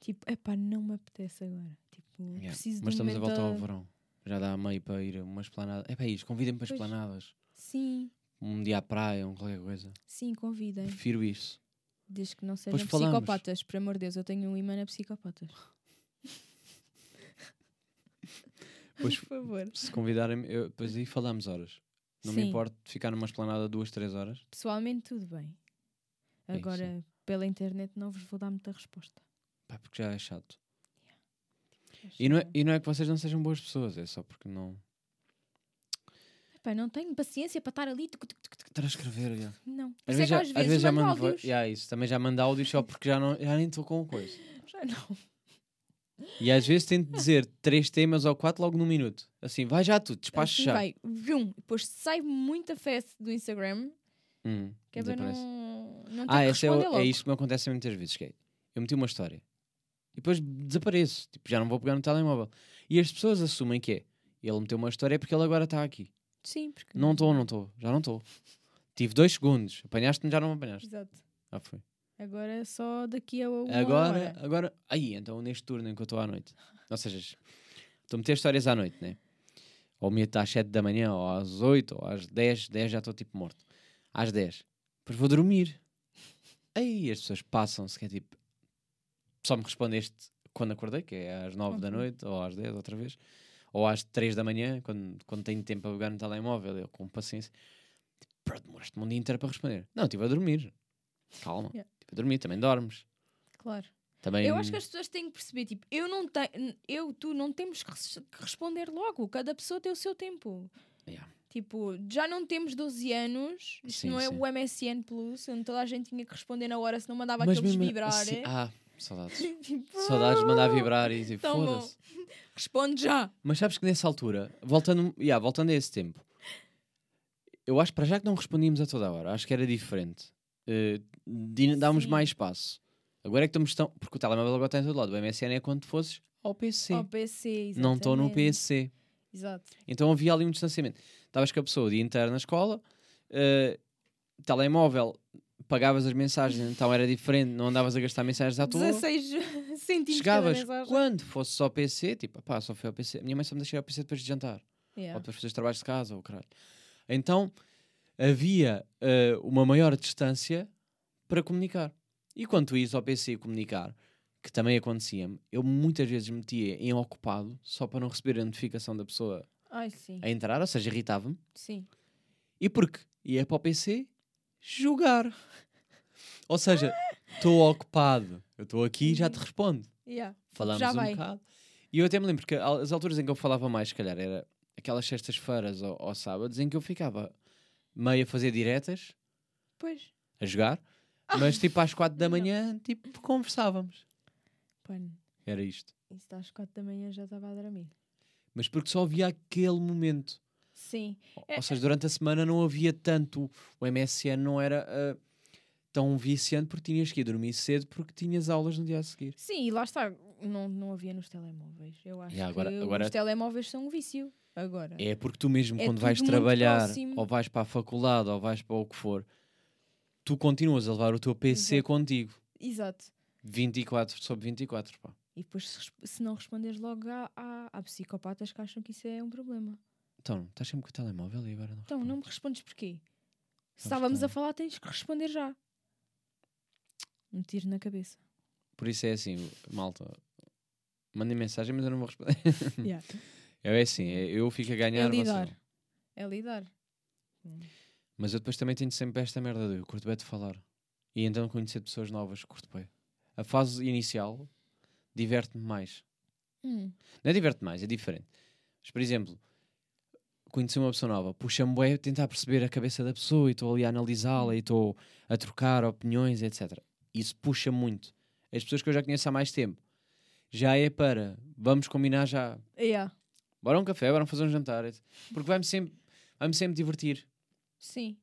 Tipo, é pá, não me apetece agora. Tipo, Yeah, preciso Mas de um estamos a voltar ao verão. Já dá meio para ir a uma esplanada. É para isso, convidem-me para Pois. esplanadas. Sim, Um dia à praia, ou qualquer coisa. sim, convidem. Prefiro isso. Desde que não sejam falamos. psicopatas. Por amor de Deus, eu tenho um imã a psicopatas. <laughs> Pois- Por favor. Se convidarem, eu, depois aí falamos horas. Não me Sim. importo de ficar numa esplanada duas, três horas. Pessoalmente, tudo bem. É. Agora, pela internet, não vos vou dar muita resposta. Pá, porque já é chato. E não, é, e não é que vocês não sejam boas pessoas, é só porque não. Epá, não tenho paciência para estar ali. tuc, tuc, tuc, tuc. Escrever, já. Não. Às é vezes, já, às às vezes, vezes já mando mando. áudios. Já, isso. Também já mando áudios só porque já, não, já nem estou com coisa. <laughs> Já não. E às vezes tento dizer <laughs> três temas ou quatro logo num minuto. Assim, vai já tudo, despacho Assim já. vai. Vum. Depois sai muita festa do Instagram. Hum, Que é para não, não Ah, esse é, o- logo. é isto que me acontece muitas vezes. Que é, eu meti uma história e depois desapareço. Tipo, já não vou pegar no telemóvel. E as pessoas assumem que é ele meteu uma história porque ele agora está aqui. Sim, porque... Não estou, não estou, já não estou. Tive dois segundos. Apanhaste-me, já não me apanhaste. Exato. Ah, foi. Agora é só daqui a uma Agora, hora. agora. Aí, então neste turno em que eu estou à noite. Ou seja, estou a meter histórias à noite, né? Ou meto às 7 da manhã, ou às 8, ou às 10. 10 já estou tipo morto. Às 10. Depois vou dormir. Aí as pessoas passam-se, que é tipo. Só me respondeste quando acordei, que é às 9 da Uhum. noite, ou às 10 outra vez. Ou às 3 da manhã, quando, quando tenho tempo para pegar no telemóvel, eu com paciência. Tipo, "Bro, demoraste-me um dia inteiro para responder. Não, estive a dormir. Calma. Yeah. Estive a dormir, também dormes. Claro. Também... Eu acho que as pessoas têm que perceber, tipo, eu não tenho, eu, tu não temos que responder logo. Cada pessoa tem o seu tempo. Yeah. Tipo, já não temos 12 anos, isto Sim, não é sim. o MSN Plus, onde toda a gente tinha que responder na hora, se não mandava Mas aqueles mesmo vibrar. assim- ah, saudades. <laughs> tipo, saudades de mandar vibrar e tipo, foda-se. <laughs> responde já. Mas sabes que nessa altura, voltando, yeah, voltando a esse tempo, eu acho para já que não respondíamos a toda a hora, acho que era diferente. Eh, di- dávamos Sim. mais espaço. Agora é que estamos tão. Porque o telemóvel agora está em todo lado. O MSN é quando fosses ao PC. Ao PC, não estou no exatamente. PC. Exato. Então havia ali um distanciamento. Estavas com a pessoa o dia inteiro na escola, eh, telemóvel, pagavas as mensagens, então era diferente, não andavas a gastar mensagens à toa. 16 <laughs> centímetros Chegavas quando fosse só PC, tipo, pá, só foi ao PC. Minha mãe só me deixou ao PC depois de jantar, ou Yeah. depois de fazer os trabalhos de casa, ou caralho. Então havia eh, uma maior distância para comunicar. E quando tu ias ao PC comunicar, que também acontecia-me, eu muitas vezes metia em ocupado só para não receber a notificação da pessoa Ai, sim. a entrar, ou seja, irritava-me. Sim. E porque ia para o PC jogar. <laughs> Ou seja, estou ocupado, eu estou aqui e já te respondo. Yeah. Falamos Já um vai. bocado. E eu até me lembro que al- as alturas em que eu falava mais, se calhar, era aquelas sextas-feiras ou, ou sábados em que eu ficava meio a fazer diretas, Pois. a jogar, mas <laughs> tipo às quatro da manhã, tipo, conversávamos. Pano. Era isto. Isso às 4 da manhã já estava a dormir. Mas porque só havia aquele momento. Sim. Ou- É- Ou seja, durante a semana não havia tanto. O MSN não era ah, tão viciante porque tinhas que ir dormir cedo porque tinhas aulas no dia a seguir. Sim, e lá está. Não, não havia nos telemóveis. Eu acho agora- que agora- os telemóveis são um vício. Agora. É porque tu mesmo, É quando vais trabalhar, próximo. ou vais para a faculdade, ou vais para o que for, tu continuas a levar o teu PC Exato. contigo. Exato. 24 sobre 24, pá. E depois, se, não responderes logo, há, há, há psicopatas que acham que isso é um problema. Então, estás sempre com o telemóvel e agora não Então, não me respondes? respondes porquê? Se estávamos a falar, tens que responder já. Um tiro na cabeça. Por isso é assim, malta. Mandem mensagem, mas eu não vou responder. <laughs> <laughs> É assim, é- eu fico a ganhar. É lidar. vocês- É lidar. Mas eu depois também tenho sempre esta merda de eu curto bem de falar. E então conhecer pessoas novas, curto bem. A fase inicial diverte-me mais. Hum, Não é diverte mais, é diferente. Mas, por exemplo, conhecer uma pessoa nova, puxa-me bem tentar perceber a cabeça da pessoa e estou ali a analisá-la e estou a trocar opiniões, etc. Isso puxa muito. As pessoas que eu já conheço há mais tempo já é para vamos combinar já, yeah, bora um café, bora fazer um jantar, porque vai-me sempre, vai sempre divertir. sim.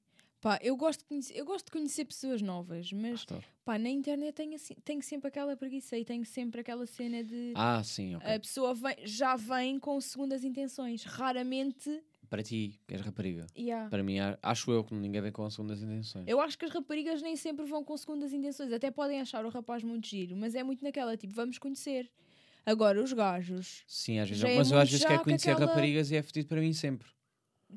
Pá, eu gosto, de conhecer, eu gosto de conhecer pessoas novas, mas Adoro. pá, na internet tenho, assim, tenho sempre aquela preguiça e tenho sempre aquela cena de Ah, sim, ok. a pessoa vem- já vem com segundas intenções. Raramente. Para ti, que és rapariga. yeah. Para mim, acho eu que ninguém vem com segundas intenções. Eu acho que as raparigas nem sempre vão com segundas intenções. Até podem achar o rapaz muito giro, mas é muito naquela, tipo, vamos conhecer. Agora, os gajos, Sim, às vezes. Já é Mas eu muito às vezes quero conhecer aquela- raparigas e é fedido para mim sempre.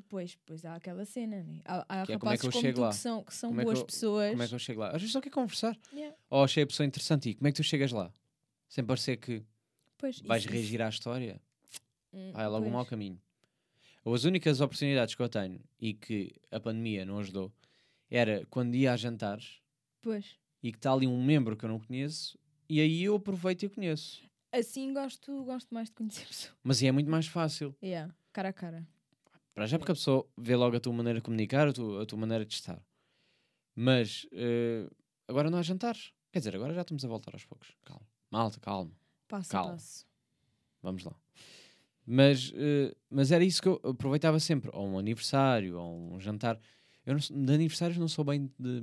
Pois, pois há aquela cena, né? Há, há Que é como é rapazes que como tu lá? que são, que são Como é que boas eu- pessoas. Como é que eu chego lá? Às vezes só quero conversar. Yeah. Ou achei a pessoa interessante e como é que tu chegas lá? Sem parecer que Pois, vais isso- reagir à história. Hum, Ah, é logo um pois. mau caminho. As únicas oportunidades que eu tenho e que a pandemia não ajudou era quando ia a jantares Pois. e que está ali um membro que eu não conheço e aí eu aproveito e conheço. Assim gosto, gosto mais de conhecer <laughs> pessoas. Mas é muito mais fácil. Yeah, cara a cara. Para já porque a pessoa vê logo a tua maneira de comunicar, a tua, a tua maneira de estar. Mas eh, agora não há jantares. Quer dizer, agora já estamos a voltar aos poucos. Calma. Malta, calma. Passo Calma. a passo. Vamos lá. Mas, eh, mas era isso que eu aproveitava sempre. Ou um aniversário, ou um jantar. Eu não, sou- de aniversários não sou bem de...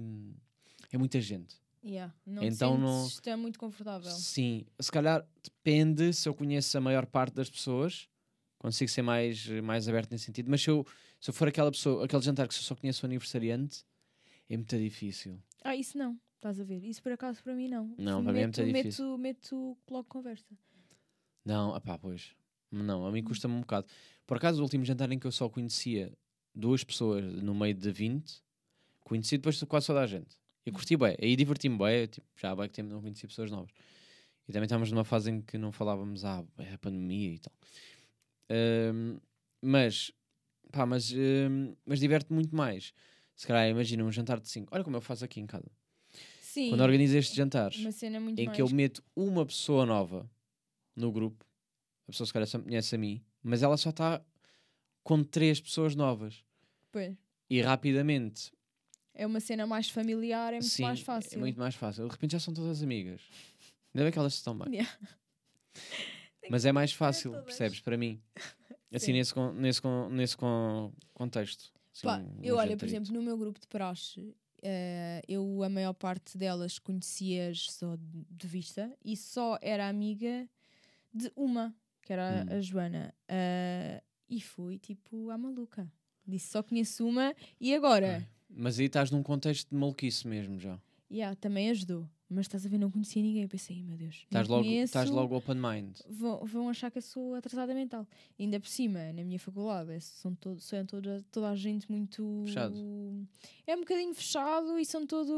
É muita gente. Yeah. Não Então não- sentes, está muito confortável. Sim. Se calhar depende se eu conheço a maior parte das pessoas. Consigo ser mais, mais aberto nesse sentido. Mas se eu, se eu for aquela pessoa, aquele jantar que só conheço o aniversariante, é muito difícil. Ah, isso não. Estás a ver? Isso por acaso para mim não. Não, para mim é meto, muito meto, difícil. meto logo conversa. Não, apá, pois. Não, a mim custa-me um bocado. Por acaso, o último jantar em que eu só conhecia duas pessoas no meio de 20, conheci depois de quase toda a gente. E curti bem, aí diverti-me bem, tipo, já há bem que tempo não conheci pessoas novas. E também estávamos numa fase em que não falávamos, ah, é a pandemia e tal. Mas, pá, mas, mas diverte muito mais. Se calhar, imagina um jantar de 5. Olha como eu faço aqui em casa. Sim. Quando organizo estes jantares, Uma cena muito em mais... que eu meto uma pessoa nova no grupo, a pessoa se calhar só me conhece a mim, mas ela só está com três pessoas novas. Pois. E rapidamente, É uma cena mais familiar, é muito sim, mais fácil. é muito mais fácil. De repente já são todas amigas. Ainda bem que elas se estão bem. <laughs> Yeah. Mas é mais fácil, percebes? Para mim. <laughs> Assim, Sim. nesse, nesse, nesse con- contexto. Assim, Pá, um- eu olha, por exemplo, no meu grupo de praxe, eh, eu a maior parte delas conhecias só de, vista e só era amiga de uma, que era Hum. a Joana. Eh, e fui tipo à maluca. Disse só conheço uma e agora? Mas aí estás num contexto de maluquice mesmo já. Yeah, também ajudou. Mas estás a ver, não conhecia ninguém. Eu pensei, "Ai, meu Deus. não Estás logo, conheço, estás logo open mind. Vão, vão achar que eu sou atrasada mental. Ainda por cima, na minha faculdade, é- são, todo, são toda, toda a gente muito. Fechado. É um bocadinho fechado e são todos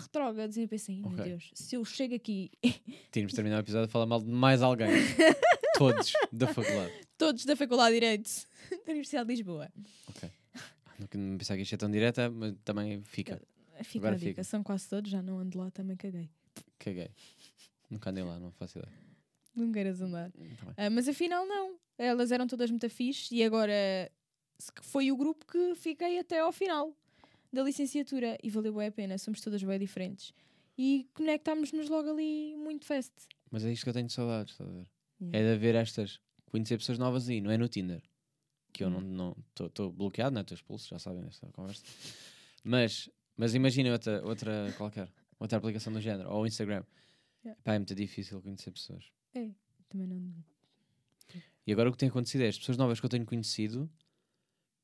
retrógrados. E eu pensei, "Ai, meu Ok. Deus, se eu chego aqui, <laughs> Tínhamos de terminar o episódio a falar mal de mais alguém. <laughs> Todos da faculdade. todos da Faculdade de Direito <laughs> da Universidade de Lisboa, Nunca me pensava que isto é tão direta, mas também fica. Fica Agora a dica. fica. São quase todos, já não ando lá, também caguei. Caguei. <laughs> Nunca andei lá, não faço ideia. Não queiras andar. Tá. Ah, mas afinal, não. Elas eram todas muito fixe e agora foi o grupo que fiquei até ao final da licenciatura e valeu bem a pena. Somos todas bem diferentes e conectámos-nos logo ali muito fast. Mas é isto que eu tenho saudades, estás a ver? Yeah. É de haver estas, conhecer pessoas novas aí, não é no Tinder. Que eu Hum. não estou bloqueado, não é? Estou expulso, já sabem desta conversa. Mas, mas imagina outra, outra qualquer, outra aplicação do género, ou o Instagram. Yeah. Pá, é muito difícil conhecer pessoas. Também não. E agora o que tem acontecido é as pessoas novas que eu tenho conhecido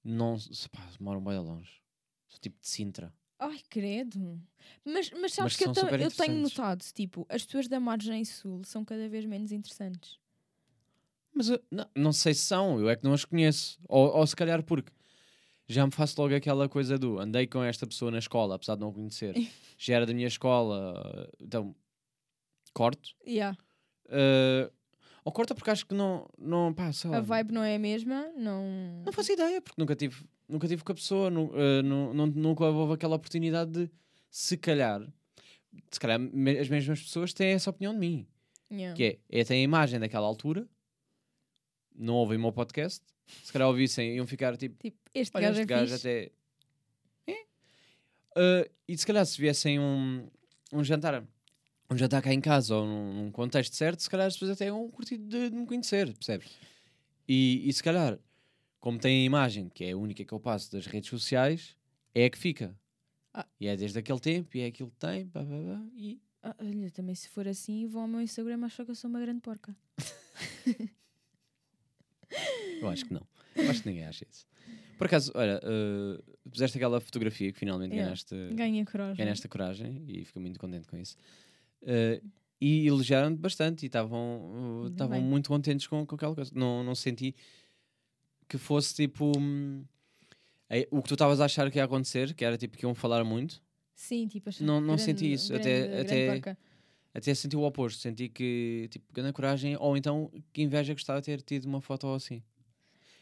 não pá, moram bem longe. Sou tipo de Sintra. Ai, credo. Mas, mas sabes Mas que eu, eu tenho notado, tipo, as pessoas da margem sul são cada vez menos interessantes. Mas eu- não, não sei se são, eu é que não as conheço. Ou, ou se calhar porque já me faço logo aquela coisa do andei com esta pessoa na escola, apesar de não conhecer. <laughs> já era da minha escola, então corto. Yeah. Uh, ou corta porque acho que não, não pá, sei lá, A vibe não é a mesma, não. não faço ideia, porque nunca tive, nunca tive com a pessoa, nu- eh, nu- nu- nunca houve aquela oportunidade de, se calhar, se calhar me- as mesmas pessoas têm essa opinião de mim. Yeah. Que é, é tem a imagem daquela altura, não ouvem o meu podcast, se calhar ouvissem, iam ficar tipo, Tipo, este olha, gajo este é gajo até. É. Ah, e se calhar se viessem um, um jantar, um jantar cá em casa ou num, num contexto certo, se calhar as pessoas até iam curtir de, de me conhecer, percebes? E, e se calhar, como tem a imagem, que é a única que eu passo das redes sociais, é a que fica. Ah. E é desde aquele tempo, e é aquilo que tem, pá, pá, pá, e Ah, olha, também se for assim, vão ao meu Instagram acham que eu sou uma grande porca. <laughs> eu acho que não. Eu acho que ninguém acha isso. Por acaso, olha, uh, puseste aquela fotografia que finalmente Yeah. ganhaste. Ganha coragem. ganhaste coragem e fico muito contente com isso. Uh, e elogiaram-te bastante e estavam uh, muito contentes com, com aquela coisa. Não, não senti que fosse tipo hum, é, o que tu estavas a achar que ia acontecer, que era tipo que iam falar muito. Sim, tipo, achar Não- não grande- senti isso, grande- até- grande até-. Até senti o oposto, senti que tipo grande coragem ou então que inveja gostava de ter tido uma foto assim.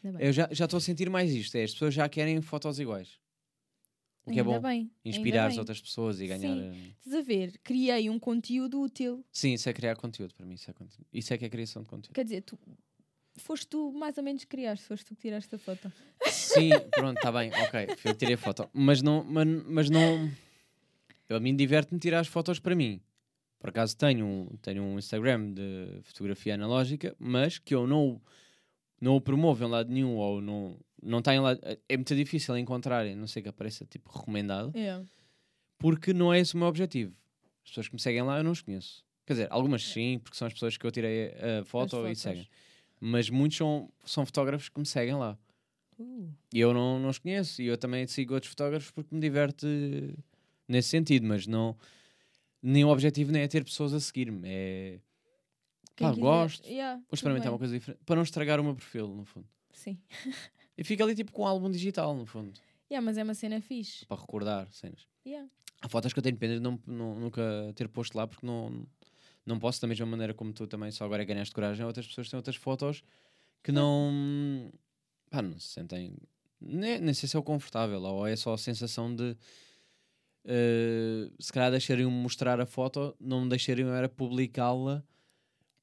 Ainda. Eu já já estou a sentir mais isto, é, as pessoas já querem fotos iguais. O que é Ainda bom, bem, inspirar as outras pessoas e ganhar. Sim. hum, Estás a ver? Criei um conteúdo útil. Sim, isso é criar conteúdo para mim. Isso é. Isso é que é criação de conteúdo. Quer dizer, tu foste tu mais ou menos criaste, foste tu que tiraste a foto. Sim, pronto, está bem, ok. Eu tirei a foto. Mas não, mas, mas não. Eu a mim diverte-me tirar as fotos para mim. Por acaso tenho, um- tenho um Instagram de fotografia analógica, mas que eu não, o- não o promovo em lado nenhum ou não, não está em lado. É muito difícil encontrar, a não sei que apareça tipo recomendado, É. porque não é esse o meu objetivo. As pessoas que me seguem lá eu não os conheço. Quer dizer, algumas sim, porque são as pessoas que eu tirei a foto e seguem. Mas muitos são, são fotógrafos que me seguem lá. Uh, E eu não, não os conheço. E eu também sigo outros fotógrafos porque me diverte nesse sentido. Mas não. Nem o objetivo nem é ter pessoas a seguir-me. É. quem Pá, quiser- gosto. Yeah, Vou experimentar uma coisa diferente. Para não estragar o meu perfil, no fundo. Sim. <laughs> E fica ali tipo com um álbum digital, no fundo. Yeah, mas é uma cena fixe. Para recordar cenas. Yeah. Há fotos que eu tenho pena de não, não- nunca ter posto lá porque não, não posso, da mesma maneira como tu também, só agora ganhaste coragem. Outras pessoas têm outras fotos que não. Pá, não se sentem. Nem, nem sei se é o confortável ou é só a sensação de. Eh, se calhar deixariam mostrar a foto, não me deixariam era publicá-la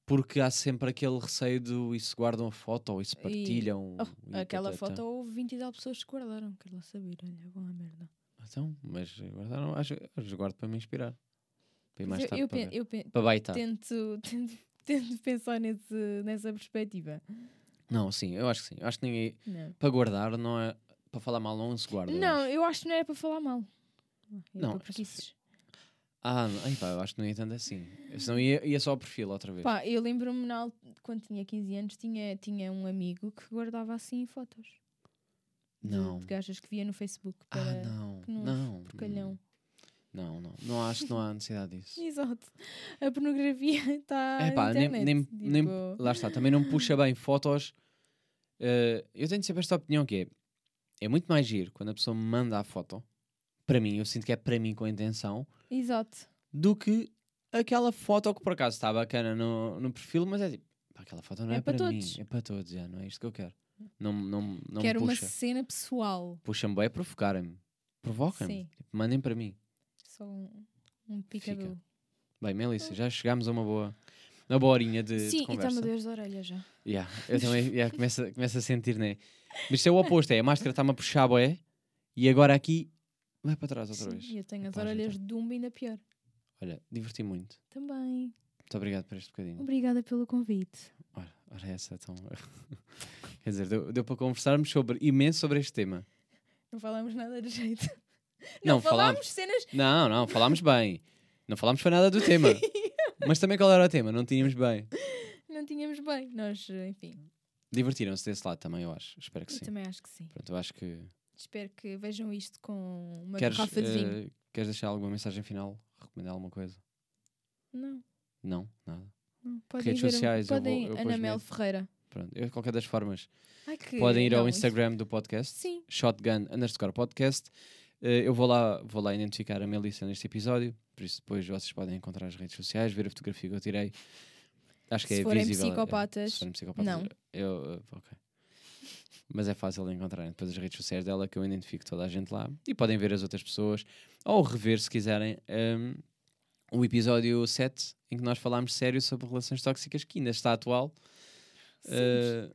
porque há sempre aquele receio do e se guardam a foto ou e se partilham. Oh, e aquela foto houve 20 e tal pessoas que guardaram. Quero lá saber. Olha, à merda. Então, mas guardaram, acho, guardo para me inspirar. Para mais eu, tarde eu, para, eu pen- para baitar. tento, <laughs> tento, tento pensar nesse, nessa perspectiva. Não, sim, eu acho que sim. Eu acho que ninguém. Não. Para guardar, não é. Para falar mal, não se guarda. eu Não, eu acho que não era para falar mal. Não, preguiças. Ah, não, ai, pá, eu acho que não ia tanto assim. Senão ia, ia só ao perfil outra vez. Pá, eu lembro-me quando tinha 15 anos, tinha, tinha um amigo que guardava assim fotos. de- não. De, gajas que via no Facebook Ah, para não. que nojo, Não. porcalhão. Não, não. Não acho que não há <laughs> necessidade disso. Exato. A pornografia <laughs> está É pá, nem, internet. nem, nem- tipo, lá está, também não puxa bem fotos. eh, eu tenho sempre esta opinião que é, é muito mais giro quando a pessoa me manda a foto, para mim, eu sinto que é para mim com a intenção, Exato. do que aquela foto que por acaso está bacana no, no perfil, mas é tipo, aquela foto não é, É para para, mim, todos. é para todos, já, não é isto que eu quero. Não, não, não Quero uma cena pessoal. Puxa-me bem a provocarem-me. Provoquem-me. Sim. Tipo, mandem para mim. Só um, um picadu. Bem, Melissa, já chegámos a uma boa, uma boa horinha de, de Sim, e conversa. está-me a dor da orelha já. Yeah, eu também <laughs> yeah, começo, a- começo a sentir, né? Mas isto é o oposto, é a máscara está-me a puxar, boé, e agora aqui vai para trás outra vez. eu tenho as Pá, orelhas então. de dumbo ainda pior. Olha, diverti muito. Também. Muito obrigado por este bocadinho. Obrigada pelo convite. Ora, ora essa, então. <laughs> Quer dizer, deu, deu para conversarmos sobre, imenso sobre este tema. Não falámos nada de jeito. <laughs> Não, Não, falámos falámos. cenas. Não, não, falámos bem. Não falámos foi nada do tema. <laughs> Mas também qual era o tema? Não tínhamos bem. Não tínhamos bem. Nós, enfim. Divertiram-se desse lado também, eu acho. Espero que Eu sim. também acho que sim. Pronto, eu acho que. Espero que vejam isto com uma Queres, garrafa de vinho. eh, queres deixar alguma mensagem final? Recomendar alguma coisa? Não, Não, nada. não. Podem Redes ver, sociais, eu vou- podem eu Ana Mel. Ferreira. Pronto, eu, de qualquer das formas, Ai, podem ir ao não, isso- Instagram do podcast, Sim. shotgun underscore podcast. Eh, eu vou lá, vou lá identificar a Melissa neste episódio, por isso depois vocês podem encontrar as redes sociais, ver a fotografia que eu tirei. Acho que Se é forem visível. psicopatas, se forem psicopatas, não. Eu, eh, ok. Mas é fácil de encontrar. Depois as redes sociais dela que eu identifico toda a gente lá e podem ver as outras pessoas ou rever se quiserem um, o episódio 7 em que nós falámos sério sobre relações tóxicas que ainda está atual uh,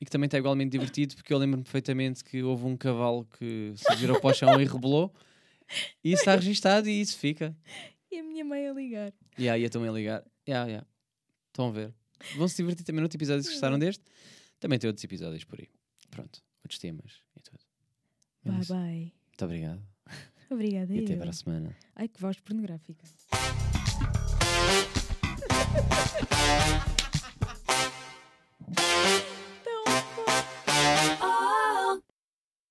e que também está igualmente divertido porque eu lembro-me perfeitamente que houve um cavalo que se virou para o chão e rebolou e isso está registado e isso fica. E a minha mãe a ligar. Yeah, e eu também a ligar. Yeah, yeah. Estão a ver. Vão se divertir também no outro episódio se gostaram deste. Também tem outros episódios por aí pronto, outros temas e tudo. É bye isso. bye. Muito obrigado. <laughs> Obrigada. E até para a semana. Ai, que voz pornográfica. <laughs>